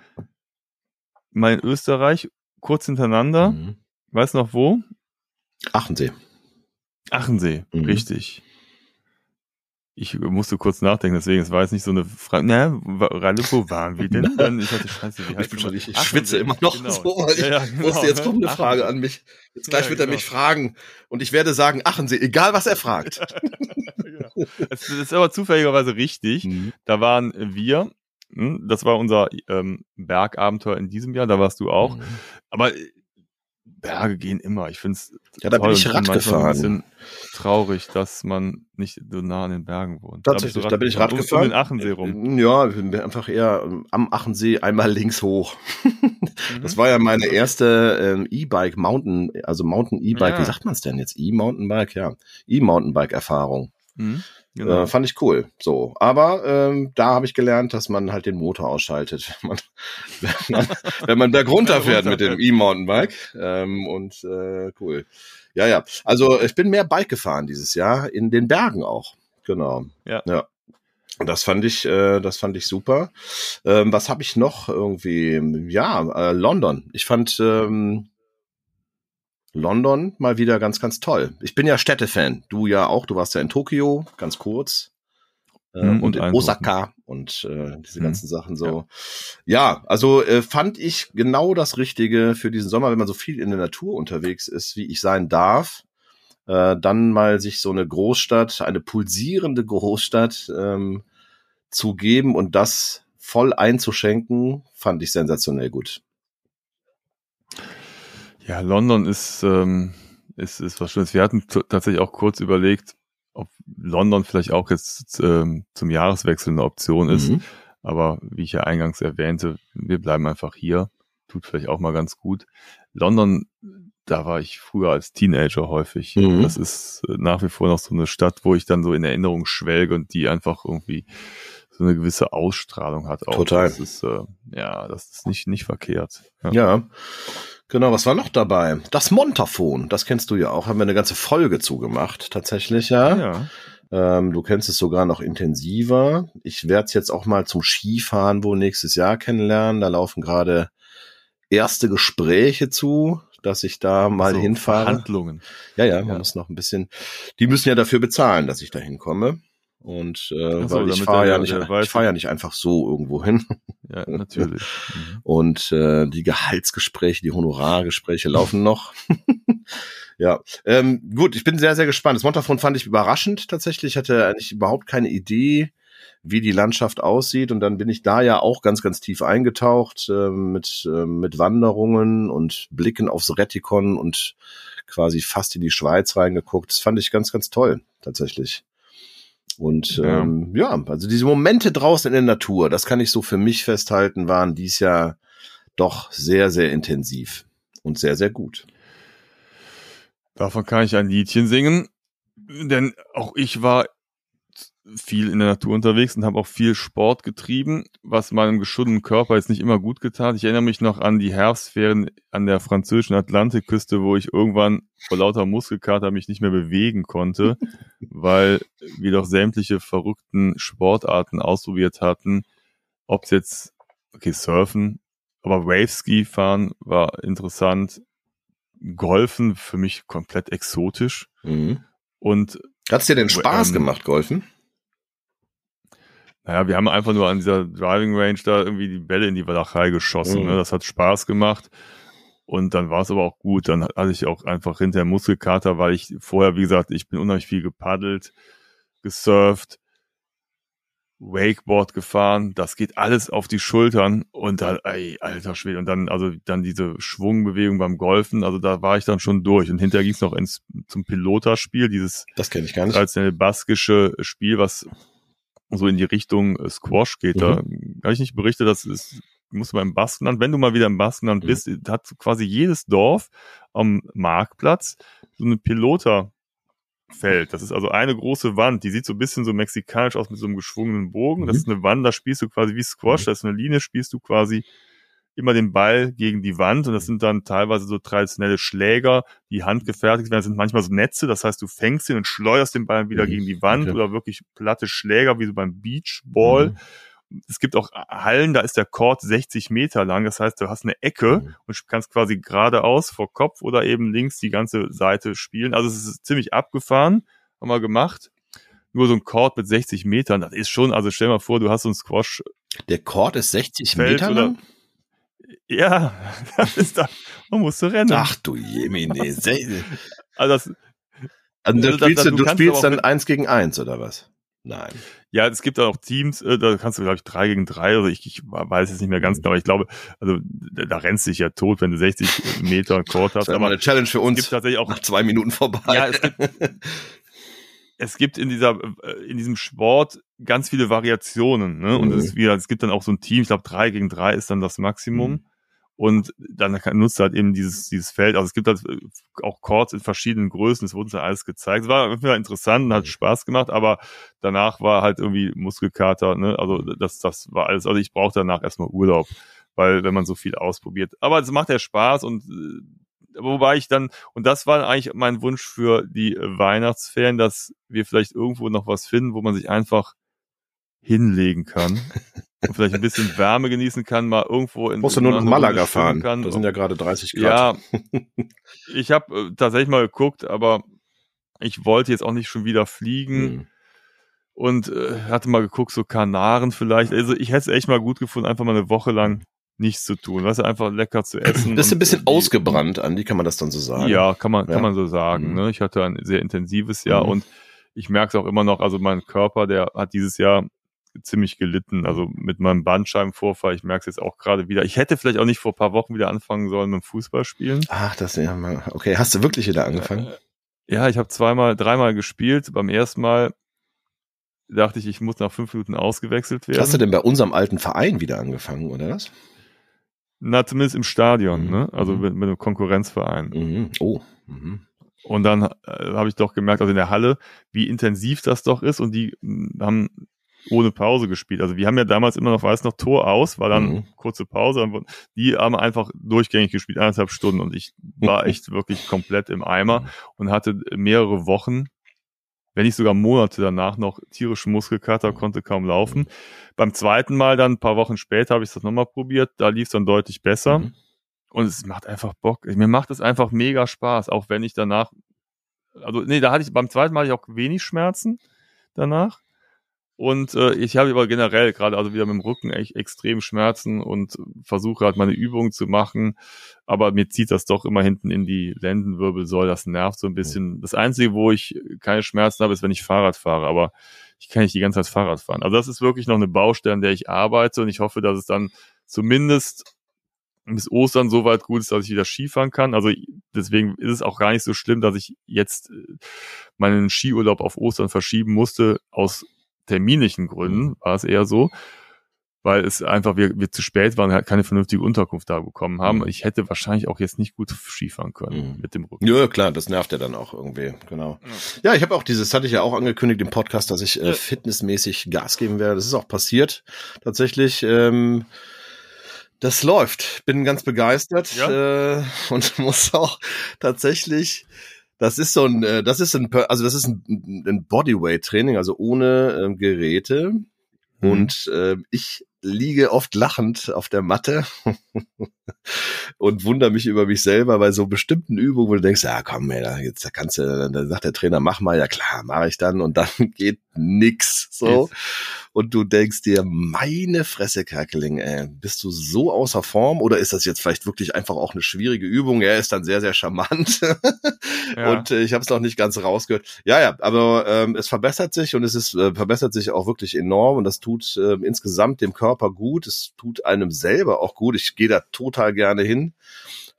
mal in Österreich, kurz hintereinander. Mhm. Weißt du noch wo? Achensee. Achensee, Mhm. richtig. Ich musste kurz nachdenken, deswegen, es war jetzt nicht so eine Frage. Wa- Ralle, wo waren wir denn? Dann, ich hatte Scheiße, wie Ich heißt das schon, ich, ich schwitze immer noch genau. so, weil ich Ja, ja, genau. wusste, jetzt kommt eine. Frage an mich. Jetzt gleich Ja, wird er genau. mich fragen und ich werde sagen Achensee, egal was er fragt. ja. Es ist aber zufälligerweise richtig. Da waren wir, hm, das war unser ähm, Bergabenteuer in diesem Jahr, da warst du auch. Aber äh, Berge gehen immer. Ich finde es Ja, da bin ich Rad ein gefahren. bisschen traurig, dass man nicht so nah an den Bergen wohnt. Tatsächlich, da bin ich Rad gefahren. Um den Achensee rum. Ja, ich bin einfach eher ähm, am Achensee einmal links hoch. Mhm. Das war ja meine erste ähm, E-Bike Mountain, also Mountain E-Bike, Ja. wie sagt man es denn jetzt? E-Mountainbike, ja. E-Mountainbike Erfahrung. Mhm. Genau. Äh, fand ich cool. So, aber ähm, da habe ich gelernt, dass man halt den Motor ausschaltet, wenn man, wenn man, wenn man berg runterfährt mit dem E-Mountainbike. Ähm, und äh, cool. Ja, ja. Also ich bin mehr Bike gefahren dieses Jahr in den Bergen auch. Genau. Ja. Ja. Und das fand ich, äh, das fand ich super. Ähm, was habe ich noch irgendwie? Ja, äh, London. Ich fand ähm, London mal wieder ganz, ganz toll. Ich bin ja Städtefan. Du ja auch. Du warst ja in Tokio, ganz kurz. Ähm, Mhm, und in Eindhoven. Osaka und äh, diese Mhm. ganzen Sachen so. Ja, also äh, fand ich genau das Richtige für diesen Sommer, wenn man so viel in der Natur unterwegs ist, wie ich sein darf. Äh, dann mal sich so eine Großstadt, eine pulsierende Großstadt ähm, zu geben und das voll einzuschenken, fand ich sensationell gut. Ja, London ist, ähm, ist, ist was Schönes. Wir hatten tatsächlich auch kurz überlegt, ob London vielleicht auch jetzt ähm, zum Jahreswechsel eine Option ist. Mhm. Aber wie ich ja eingangs erwähnte, wir bleiben einfach hier. Tut vielleicht auch mal ganz gut. London, da war ich früher als Teenager häufig. Mhm. Das ist äh, nach wie vor noch so eine Stadt, wo ich dann so in Erinnerung schwelge und die einfach irgendwie so eine gewisse Ausstrahlung hat. Auch. Total. Das ist, äh, ja, das ist nicht, nicht verkehrt. Ja. Ja. Genau, was war noch dabei? Das Montafon, das kennst du ja auch, haben wir eine ganze Folge zugemacht, tatsächlich, ja. ja. Ähm, du kennst es sogar noch intensiver. Ich werde es jetzt auch mal zum Skifahren wohl nächstes Jahr kennenlernen. Da laufen gerade erste Gespräche zu, dass ich da mal so hinfahre. Verhandlungen. Ja, ja, man Ja. muss noch ein bisschen. Die müssen ja dafür bezahlen, dass ich da hinkomme. Und äh, so, weil ich fahre ja nicht, ich fahre ja nicht einfach so irgendwo hin. Ja, natürlich. Mhm. Und äh, die Gehaltsgespräche, die Honorargespräche laufen noch. ja, ähm, gut, ich bin sehr, sehr gespannt. Das Montafon fand ich überraschend tatsächlich. Ich hatte eigentlich überhaupt keine Idee, wie die Landschaft aussieht. Und dann bin ich da ja auch ganz, ganz tief eingetaucht äh, mit, äh, mit Wanderungen und Blicken aufs Retikon und quasi fast in die Schweiz reingeguckt. Das fand ich ganz, ganz toll, tatsächlich. Und Ja. ähm, ja, also diese Momente draußen in der Natur, das kann ich so für mich festhalten, waren dies Jahr doch sehr, sehr intensiv und sehr, sehr gut. Davon kann ich ein Liedchen singen, denn auch ich war viel in der Natur unterwegs und habe auch viel Sport getrieben, was meinem geschuddenen Körper jetzt nicht immer gut getan. hat. Ich erinnere mich noch an die Herbstferien an der französischen Atlantikküste, wo ich irgendwann vor lauter Muskelkater mich nicht mehr bewegen konnte, weil wir doch sämtliche verrückten Sportarten ausprobiert hatten. Ob es jetzt, okay, Surfen, aber Waveski fahren war interessant. Golfen für mich komplett exotisch. Mhm. Und Hat's dir denn Spaß Ähm, gemacht, Golfen? Naja, wir haben einfach nur an dieser Driving Range da irgendwie die Bälle in die Walachei geschossen. Mhm. Ne? Das hat Spaß gemacht. Und dann war es aber auch gut. Dann hatte ich auch einfach hinterher Muskelkater, weil ich vorher, wie gesagt, ich bin unheimlich viel gepaddelt, gesurft, Wakeboard gefahren. Das geht alles auf die Schultern. Und dann, ey, alter Schwede. Und dann, also dann diese Schwungbewegung beim Golfen. Also da war ich dann schon durch. Und hinterher ging es noch ins, zum Piloterspiel, dieses Das kenne ich gar nicht. traditionelle baskische Spiel, was so in die Richtung äh, Squash geht. Da habe ich nicht berichtet, dass es musst du mal im Baskenland, wenn du mal wieder im Baskenland Mhm. bist, hat quasi jedes Dorf am Marktplatz so eine Piloterfeld. Das ist also eine große Wand, die sieht so ein bisschen so mexikanisch aus mit so einem geschwungenen Bogen. Das Mhm. ist eine Wand, da spielst du quasi wie Squash, das ist eine Linie, spielst du quasi immer den Ball gegen die Wand und das sind dann teilweise so traditionelle Schläger, die handgefertigt werden. Das sind manchmal so Netze, das heißt, du fängst ihn und schleuderst den Ball wieder Mhm. gegen die Wand Okay. oder wirklich platte Schläger, wie so beim Beachball. Mhm. Es gibt auch Hallen, da ist der Court 60 Meter lang, das heißt, du hast eine Ecke Mhm. und kannst quasi geradeaus vor Kopf oder eben links die ganze Seite spielen. Also es ist ziemlich abgefahren, haben wir gemacht. Nur so ein Court mit 60 Metern, das ist schon, also stell mal vor, du hast so ein Squash Der Court ist 60 Feld Meter lang? Ja, das ist da. Man muss so rennen. Ach du Jemine. Also das, Also, Also, du da- spielst, da- du du kannst spielst dann eins gegen eins oder was? Nein. ja, es gibt auch Teams, äh, da kannst du, glaube ich, drei gegen drei, also ich, ich weiß jetzt nicht mehr ganz genau, aber ich glaube, also da, da rennst du dich ja tot, wenn du 60 Meter Court Das hast. ist immer Aber eine Challenge für es uns. gibt tatsächlich auch Nach zwei Minuten vorbei. Ja, es gibt, es gibt in dieser, äh, in diesem Sport ganz viele Variationen, ne? Und Mhm. es ist wieder, es gibt dann auch so ein Team, ich glaube, drei gegen drei ist dann das Maximum. Mhm. Und dann nutzt halt eben dieses, dieses Feld. Also es gibt halt äh, auch Courts in verschiedenen Größen, es wurde uns ja alles gezeigt. Es war wieder interessant und hat Mhm. Spaß gemacht, aber danach war halt irgendwie Muskelkater, ne? Also das, das war alles, also ich brauchte danach erstmal Urlaub, weil wenn man so viel ausprobiert. Aber es macht ja Spaß und äh, wobei ich dann, und das war eigentlich mein Wunsch für die Weihnachtsferien, dass wir vielleicht irgendwo noch was finden, wo man sich einfach hinlegen kann und vielleicht ein bisschen Wärme genießen kann, mal irgendwo in Musst du nur nach Malaga fahren. Kann. Da sind ja gerade 30 Grad. Ja, ich habe äh, tatsächlich mal geguckt, aber ich wollte jetzt auch nicht schon wieder fliegen Hm. und äh, hatte mal geguckt, so Kanaren vielleicht. Also ich hätte es echt mal gut gefunden, einfach mal eine Woche lang nichts zu tun. Weißt du, einfach lecker zu essen. Bist ein bisschen ausgebrannt, Andi, kann man das dann so sagen? Ja, kann man, Ja. kann man so sagen. Mhm. Ne? Ich hatte ein sehr intensives Jahr Mhm. und ich merke es auch immer noch, also mein Körper, der hat dieses Jahr ziemlich gelitten. Also mit meinem Bandscheibenvorfall, ich merke es jetzt auch gerade wieder. Ich hätte vielleicht auch nicht vor ein paar Wochen wieder anfangen sollen mit dem Fußballspielen. Ach, das ja mal. Okay, hast du wirklich wieder angefangen? Ja, ich habe zweimal, dreimal gespielt. Beim ersten Mal dachte ich, ich muss nach fünf Minuten ausgewechselt werden. Hast du denn bei unserem alten Verein wieder angefangen, oder was? Na, zumindest im Stadion, Mhm. ne? Also Mhm. mit, mit einem Konkurrenzverein. Mhm. Oh. Mhm. Und dann äh, habe ich doch gemerkt, also in der Halle, wie intensiv das doch ist. Und die mh, haben ohne Pause gespielt. Also wir haben ja damals immer noch, weiß noch, Tor aus, war dann Mhm. kurze Pause. Die haben einfach durchgängig gespielt, eineinhalb Stunden. Und ich war echt wirklich komplett im Eimer und hatte mehrere Wochen, wenn nicht sogar Monate danach noch tierische Muskelkater, konnte kaum laufen. Beim zweiten Mal dann, ein paar Wochen später, habe ich das nochmal probiert. Da lief es dann deutlich besser. Mhm. Und es macht einfach Bock. Mir macht es einfach mega Spaß, auch wenn ich danach, also nee, da hatte ich beim zweiten Mal hatte ich auch wenig Schmerzen danach. Und äh, ich habe aber generell gerade also wieder mit dem Rücken echt extrem Schmerzen und versuche halt meine Übungen zu machen. Aber mir zieht das doch immer hinten in die Lendenwirbelsäule. Das nervt so ein bisschen. Das Einzige, wo ich keine Schmerzen habe, ist, wenn ich Fahrrad fahre. Aber ich kann nicht die ganze Zeit Fahrrad fahren. Also das ist wirklich noch eine Baustelle, an der ich arbeite und ich hoffe, dass es dann zumindest bis Ostern so weit gut ist, dass ich wieder Skifahren kann. Also deswegen ist es auch gar nicht so schlimm, dass ich jetzt äh, meinen Skiurlaub auf Ostern verschieben musste. Aus terminlichen Gründen war es eher so, weil es einfach wir, wir zu spät waren, halt keine vernünftige Unterkunft da bekommen haben. Mhm. Ich hätte wahrscheinlich auch jetzt nicht gut Skifahren können Mhm. mit dem Rücken. Ja, klar, das nervt ja dann auch irgendwie, genau. Ja, ich habe auch dieses, hatte ich ja auch angekündigt im Podcast, dass ich äh, Ja. fitnessmäßig Gas geben werde. Das ist auch passiert, tatsächlich. Ähm, das läuft. Bin ganz begeistert äh, und muss auch tatsächlich. Das ist so ein, äh, das ist ein, also das ist ein, ein Bodyweight-Training, also ohne ähm, Geräte. Mhm. Und äh, ich liege oft lachend auf der Matte und wundere mich über mich selber bei so bestimmten Übungen, wo du denkst, ja komm, ey, da, jetzt da kannst du, dann sagt der Trainer, mach mal, ja klar, mache ich dann und dann geht nix so. Und du denkst dir, meine Fresse, Kerkeling, ey, bist du so außer Form oder ist das jetzt vielleicht wirklich einfach auch eine schwierige Übung? Er ist dann sehr, sehr charmant Ja. und äh, ich habe es noch nicht ganz rausgehört. Ja, ja, aber ähm, es verbessert sich und es ist äh, verbessert sich auch wirklich enorm und das tut äh, insgesamt dem Körper gut. Es tut einem selber auch gut. Ich gehe da total gerne hin.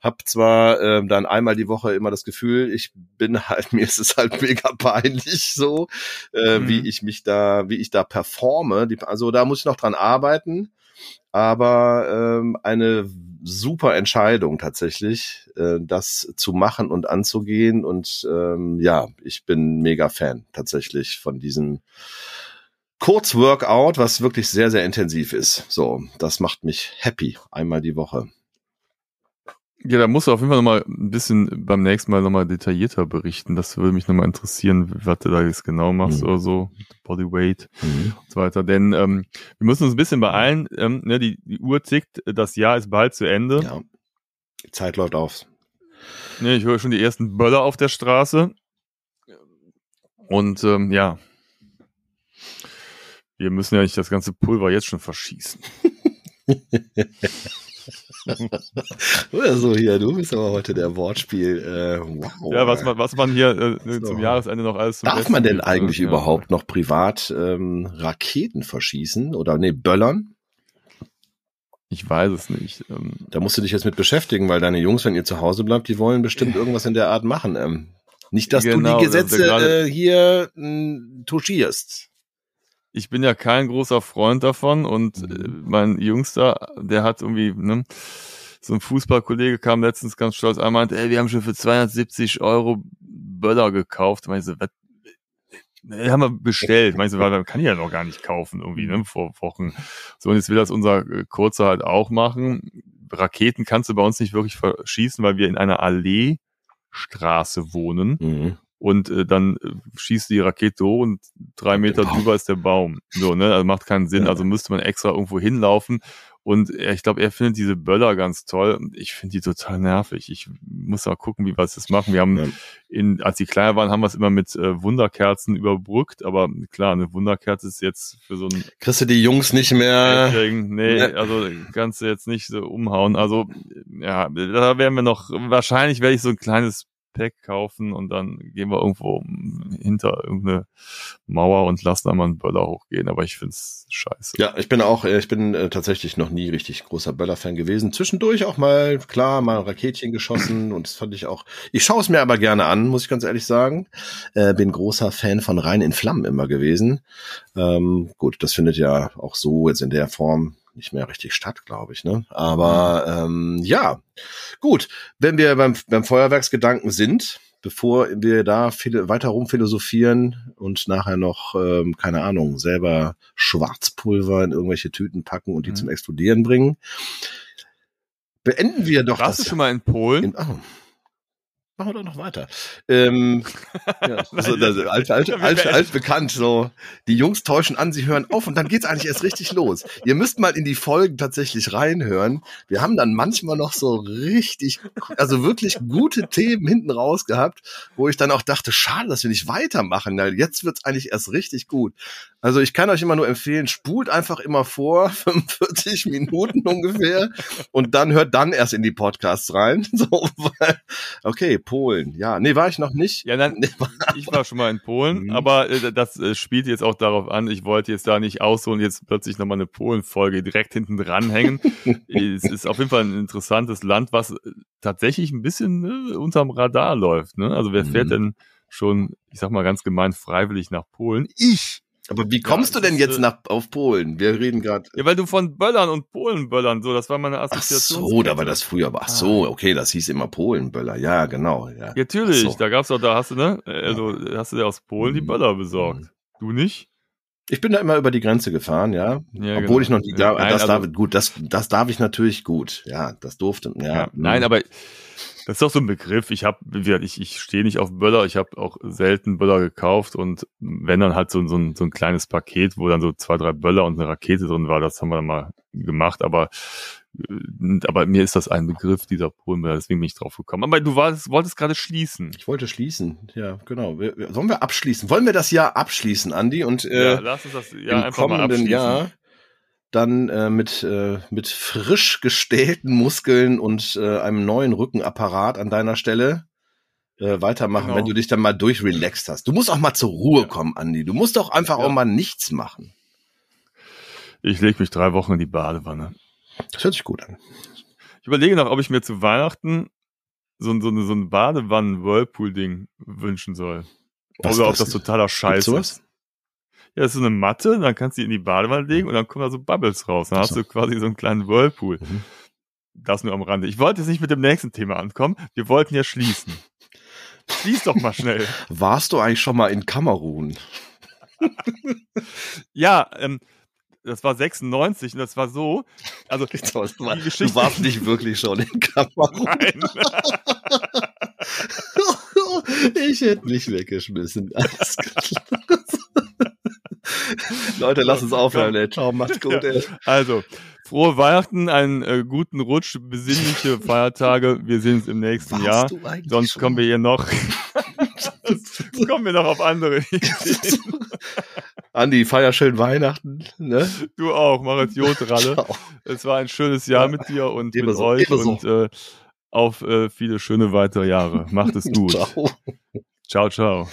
Hab zwar ähm, dann einmal die Woche immer das Gefühl, ich bin halt mir ist es halt mega peinlich so, äh, Mhm. wie ich mich da, wie ich da performe. Die, also da muss ich noch dran arbeiten, aber ähm, eine super Entscheidung tatsächlich, äh, das zu machen und anzugehen. Und ähm, ja, ich bin mega Fan tatsächlich von diesem Kurzworkout, was wirklich sehr, sehr intensiv ist. So, das macht mich happy einmal die Woche. Ja, da musst du auf jeden Fall nochmal ein bisschen beim nächsten Mal nochmal detaillierter berichten. Das würde mich nochmal interessieren, was du da jetzt genau machst Mhm. oder so. Bodyweight und so weiter. Denn ähm, wir müssen uns ein bisschen beeilen. Ähm, ne, die, die Uhr tickt, das Jahr ist bald zu Ende. Ja, die Zeit läuft auf. Ne, ich höre schon die ersten Böller auf der Straße. Und ähm, ja, wir müssen ja nicht das ganze Pulver jetzt schon verschießen. Oder so hier, du bist aber heute der Wortspiel. Äh, wow. Ja, was man, was man hier äh, So. zum Jahresende noch alles Darf man denn eigentlich ne? Ja. überhaupt noch privat ähm, Raketen verschießen oder nee, böllern? Ich weiß es nicht. Ähm, Da musst du dich jetzt mit beschäftigen, weil deine Jungs, wenn ihr zu Hause bleibt, die wollen bestimmt irgendwas in der Art machen. Ähm, nicht, dass Genau, du die ist Gesetze äh, hier mh, touchierst. Ich bin ja kein großer Freund davon und Mhm. äh, mein Jüngster, der hat irgendwie, ne, so ein Fußballkollege kam letztens ganz stolz an, meinte, ey, wir haben schon für 270 Euro Böller gekauft. Ich so, was? äh, haben wir bestellt. Meinst du, weil man kann die ja noch gar nicht kaufen irgendwie, ne, vor Wochen. So, und jetzt will das unser äh, Kurzer halt auch machen. Raketen kannst du bei uns nicht wirklich verschießen, weil wir in einer Alleestraße wohnen Mhm. Und äh, dann äh, schießt die Rakete hoch und drei Meter drüber ist der Baum. So, ne? Also macht keinen Sinn. Also müsste man extra irgendwo hinlaufen. Und er, ich glaube, er findet diese Böller ganz toll. Ich finde die total nervig. Ich muss mal gucken, wie wir das machen. Wir haben Ja. in, als die kleiner waren, haben wir es immer mit äh, Wunderkerzen überbrückt. Aber klar, eine Wunderkerze ist jetzt für so einen Kriegst du die Jungs nicht mehr? Nee, Ja. also kannst du jetzt nicht so umhauen. Also ja, da werden wir noch, wahrscheinlich werde ich so ein kleines Pack kaufen und dann gehen wir irgendwo hinter irgendeine Mauer und lassen da mal einen Böller hochgehen. Aber ich find's scheiße. Ja, ich bin auch, äh, ich bin äh, tatsächlich noch nie richtig großer Böller-Fan gewesen. Zwischendurch auch mal, klar, mal ein Raketchen geschossen und das fand ich auch. Ich schaue es mir aber gerne an, muss ich ganz ehrlich sagen. Äh, bin großer Fan von Rein in Flammen immer gewesen. Ähm, gut, das findet ja auch so jetzt in der Form nicht mehr richtig statt, glaube ich. Ne? Aber ähm, ja, gut. Wenn wir beim, beim Feuerwerksgedanken sind, bevor wir da viele, weiter rumphilosophieren und nachher noch, ähm, keine Ahnung, selber Schwarzpulver in irgendwelche Tüten packen und die Mhm. zum Explodieren bringen, beenden wir doch Warst du das. schon mal in Polen? in, oh. Machen wir doch noch weiter. Ähm, ja, so, das, alt, alt, alt, alt bekannt. So, die Jungs täuschen an, sie hören auf und dann geht's eigentlich erst richtig los. Ihr müsst mal in die Folgen tatsächlich reinhören. Wir haben dann manchmal noch so richtig, also wirklich gute Themen hinten raus gehabt, wo ich dann auch dachte, schade, dass wir nicht weitermachen, weil jetzt wird's eigentlich erst richtig gut. Also ich kann euch immer nur empfehlen, spult einfach immer vor, 45 Minuten ungefähr, und dann hört dann erst in die Podcasts rein. So, weil, okay, Polen. Ja, nee, war ich noch nicht. Ja, war- ich war schon mal in Polen, Mhm. aber äh, das äh, spielt jetzt auch darauf an, ich wollte jetzt da nicht ausholen, jetzt plötzlich nochmal eine Polen-Folge direkt hinten dranhängen. es ist auf jeden Fall ein interessantes Land, was äh, tatsächlich ein bisschen äh, unterm Radar läuft. Ne? Also wer fährt Mhm. denn schon, ich sag mal ganz gemein, freiwillig nach Polen? Ich! Aber wie kommst Ja, du denn jetzt äh, nach, auf Polen? Wir reden gerade. Ja, weil du von Böllern und Polenböllern, so, das war meine Ach Assoziation. so, da war das früher. Ach so, okay, das hieß immer Polenböller. Ja, genau. Ja, natürlich, Ach so. da gab's auch, da hast du, ne, also hast du dir aus Polen die Mhm. Böller besorgt. Du nicht? Ich bin da immer über die Grenze gefahren, ja. Ja, Obwohl genau. ich noch nie da, Nein, das also- darf, gut, das, das darf ich natürlich gut. Ja, das durfte, ja. Ja, nein, aber das ist doch so ein Begriff. Ich habe, ich, ich stehe nicht auf Böller. Ich habe auch selten Böller gekauft und wenn dann halt so, so, ein, so ein kleines Paket, wo dann so zwei, drei Böller und eine Rakete drin war, das haben wir dann mal gemacht. Aber, äh, aber mir ist das ein Begriff dieser Polenböller, deswegen bin ich drauf gekommen. Aber du warst, wolltest gerade schließen. Ich wollte schließen, ja, genau. Sollen wir abschließen? Wollen wir das Jahr abschließen, Andi? Und ja, äh, lass uns das ja im einfach mal kommenden abschließen. Jahr dann äh, mit, äh, mit frisch gestählten Muskeln und äh, einem neuen Rückenapparat an deiner Stelle äh, weitermachen, Genau. wenn du dich dann mal durchrelaxt hast. Du musst auch mal zur Ruhe Ja. kommen, Andi. Du musst doch einfach Ja. auch mal nichts machen. Ich lege mich drei Wochen in die Badewanne. Das hört sich gut an. Ich überlege noch, ob ich mir zu Weihnachten so, ein- so, so ein Badewannen-Whirlpool-Ding wünschen soll. Was- Oder ob das totaler Scheiß ist. Ja, das ist so eine Matte, dann kannst du die in die Badewanne legen und dann kommen da so Bubbles raus. Dann hast du quasi so einen kleinen Whirlpool. Mhm. Das nur am Rande. Ich wollte jetzt nicht mit dem nächsten Thema ankommen. Wir wollten ja schließen. Schließ doch mal schnell. Warst du eigentlich schon mal in Kamerun? Ja, ähm, das war 96 und das war so. Also, Du Geschichte- warst nicht wirklich schon in Kamerun. nein. Ich hätte mich weggeschmissen. Alles klar. Leute, lass uns aufhören. Ey. Ciao, macht's gut. Ey. Also, frohe Weihnachten, einen äh, guten Rutsch, besinnliche Feiertage. Wir sehen uns im nächsten Warst Jahr. Sonst schon? kommen wir hier noch, kommen wir noch auf andere Ideen. Andi, feier schön Weihnachten. Ne? Du auch, mach es Jod, Ralle. Ciao. Es war ein schönes Jahr mit dir und mit Ebenso, euch und äh, auf äh, viele schöne weitere Jahre. Macht es gut. Ciao. Ciao, ciao.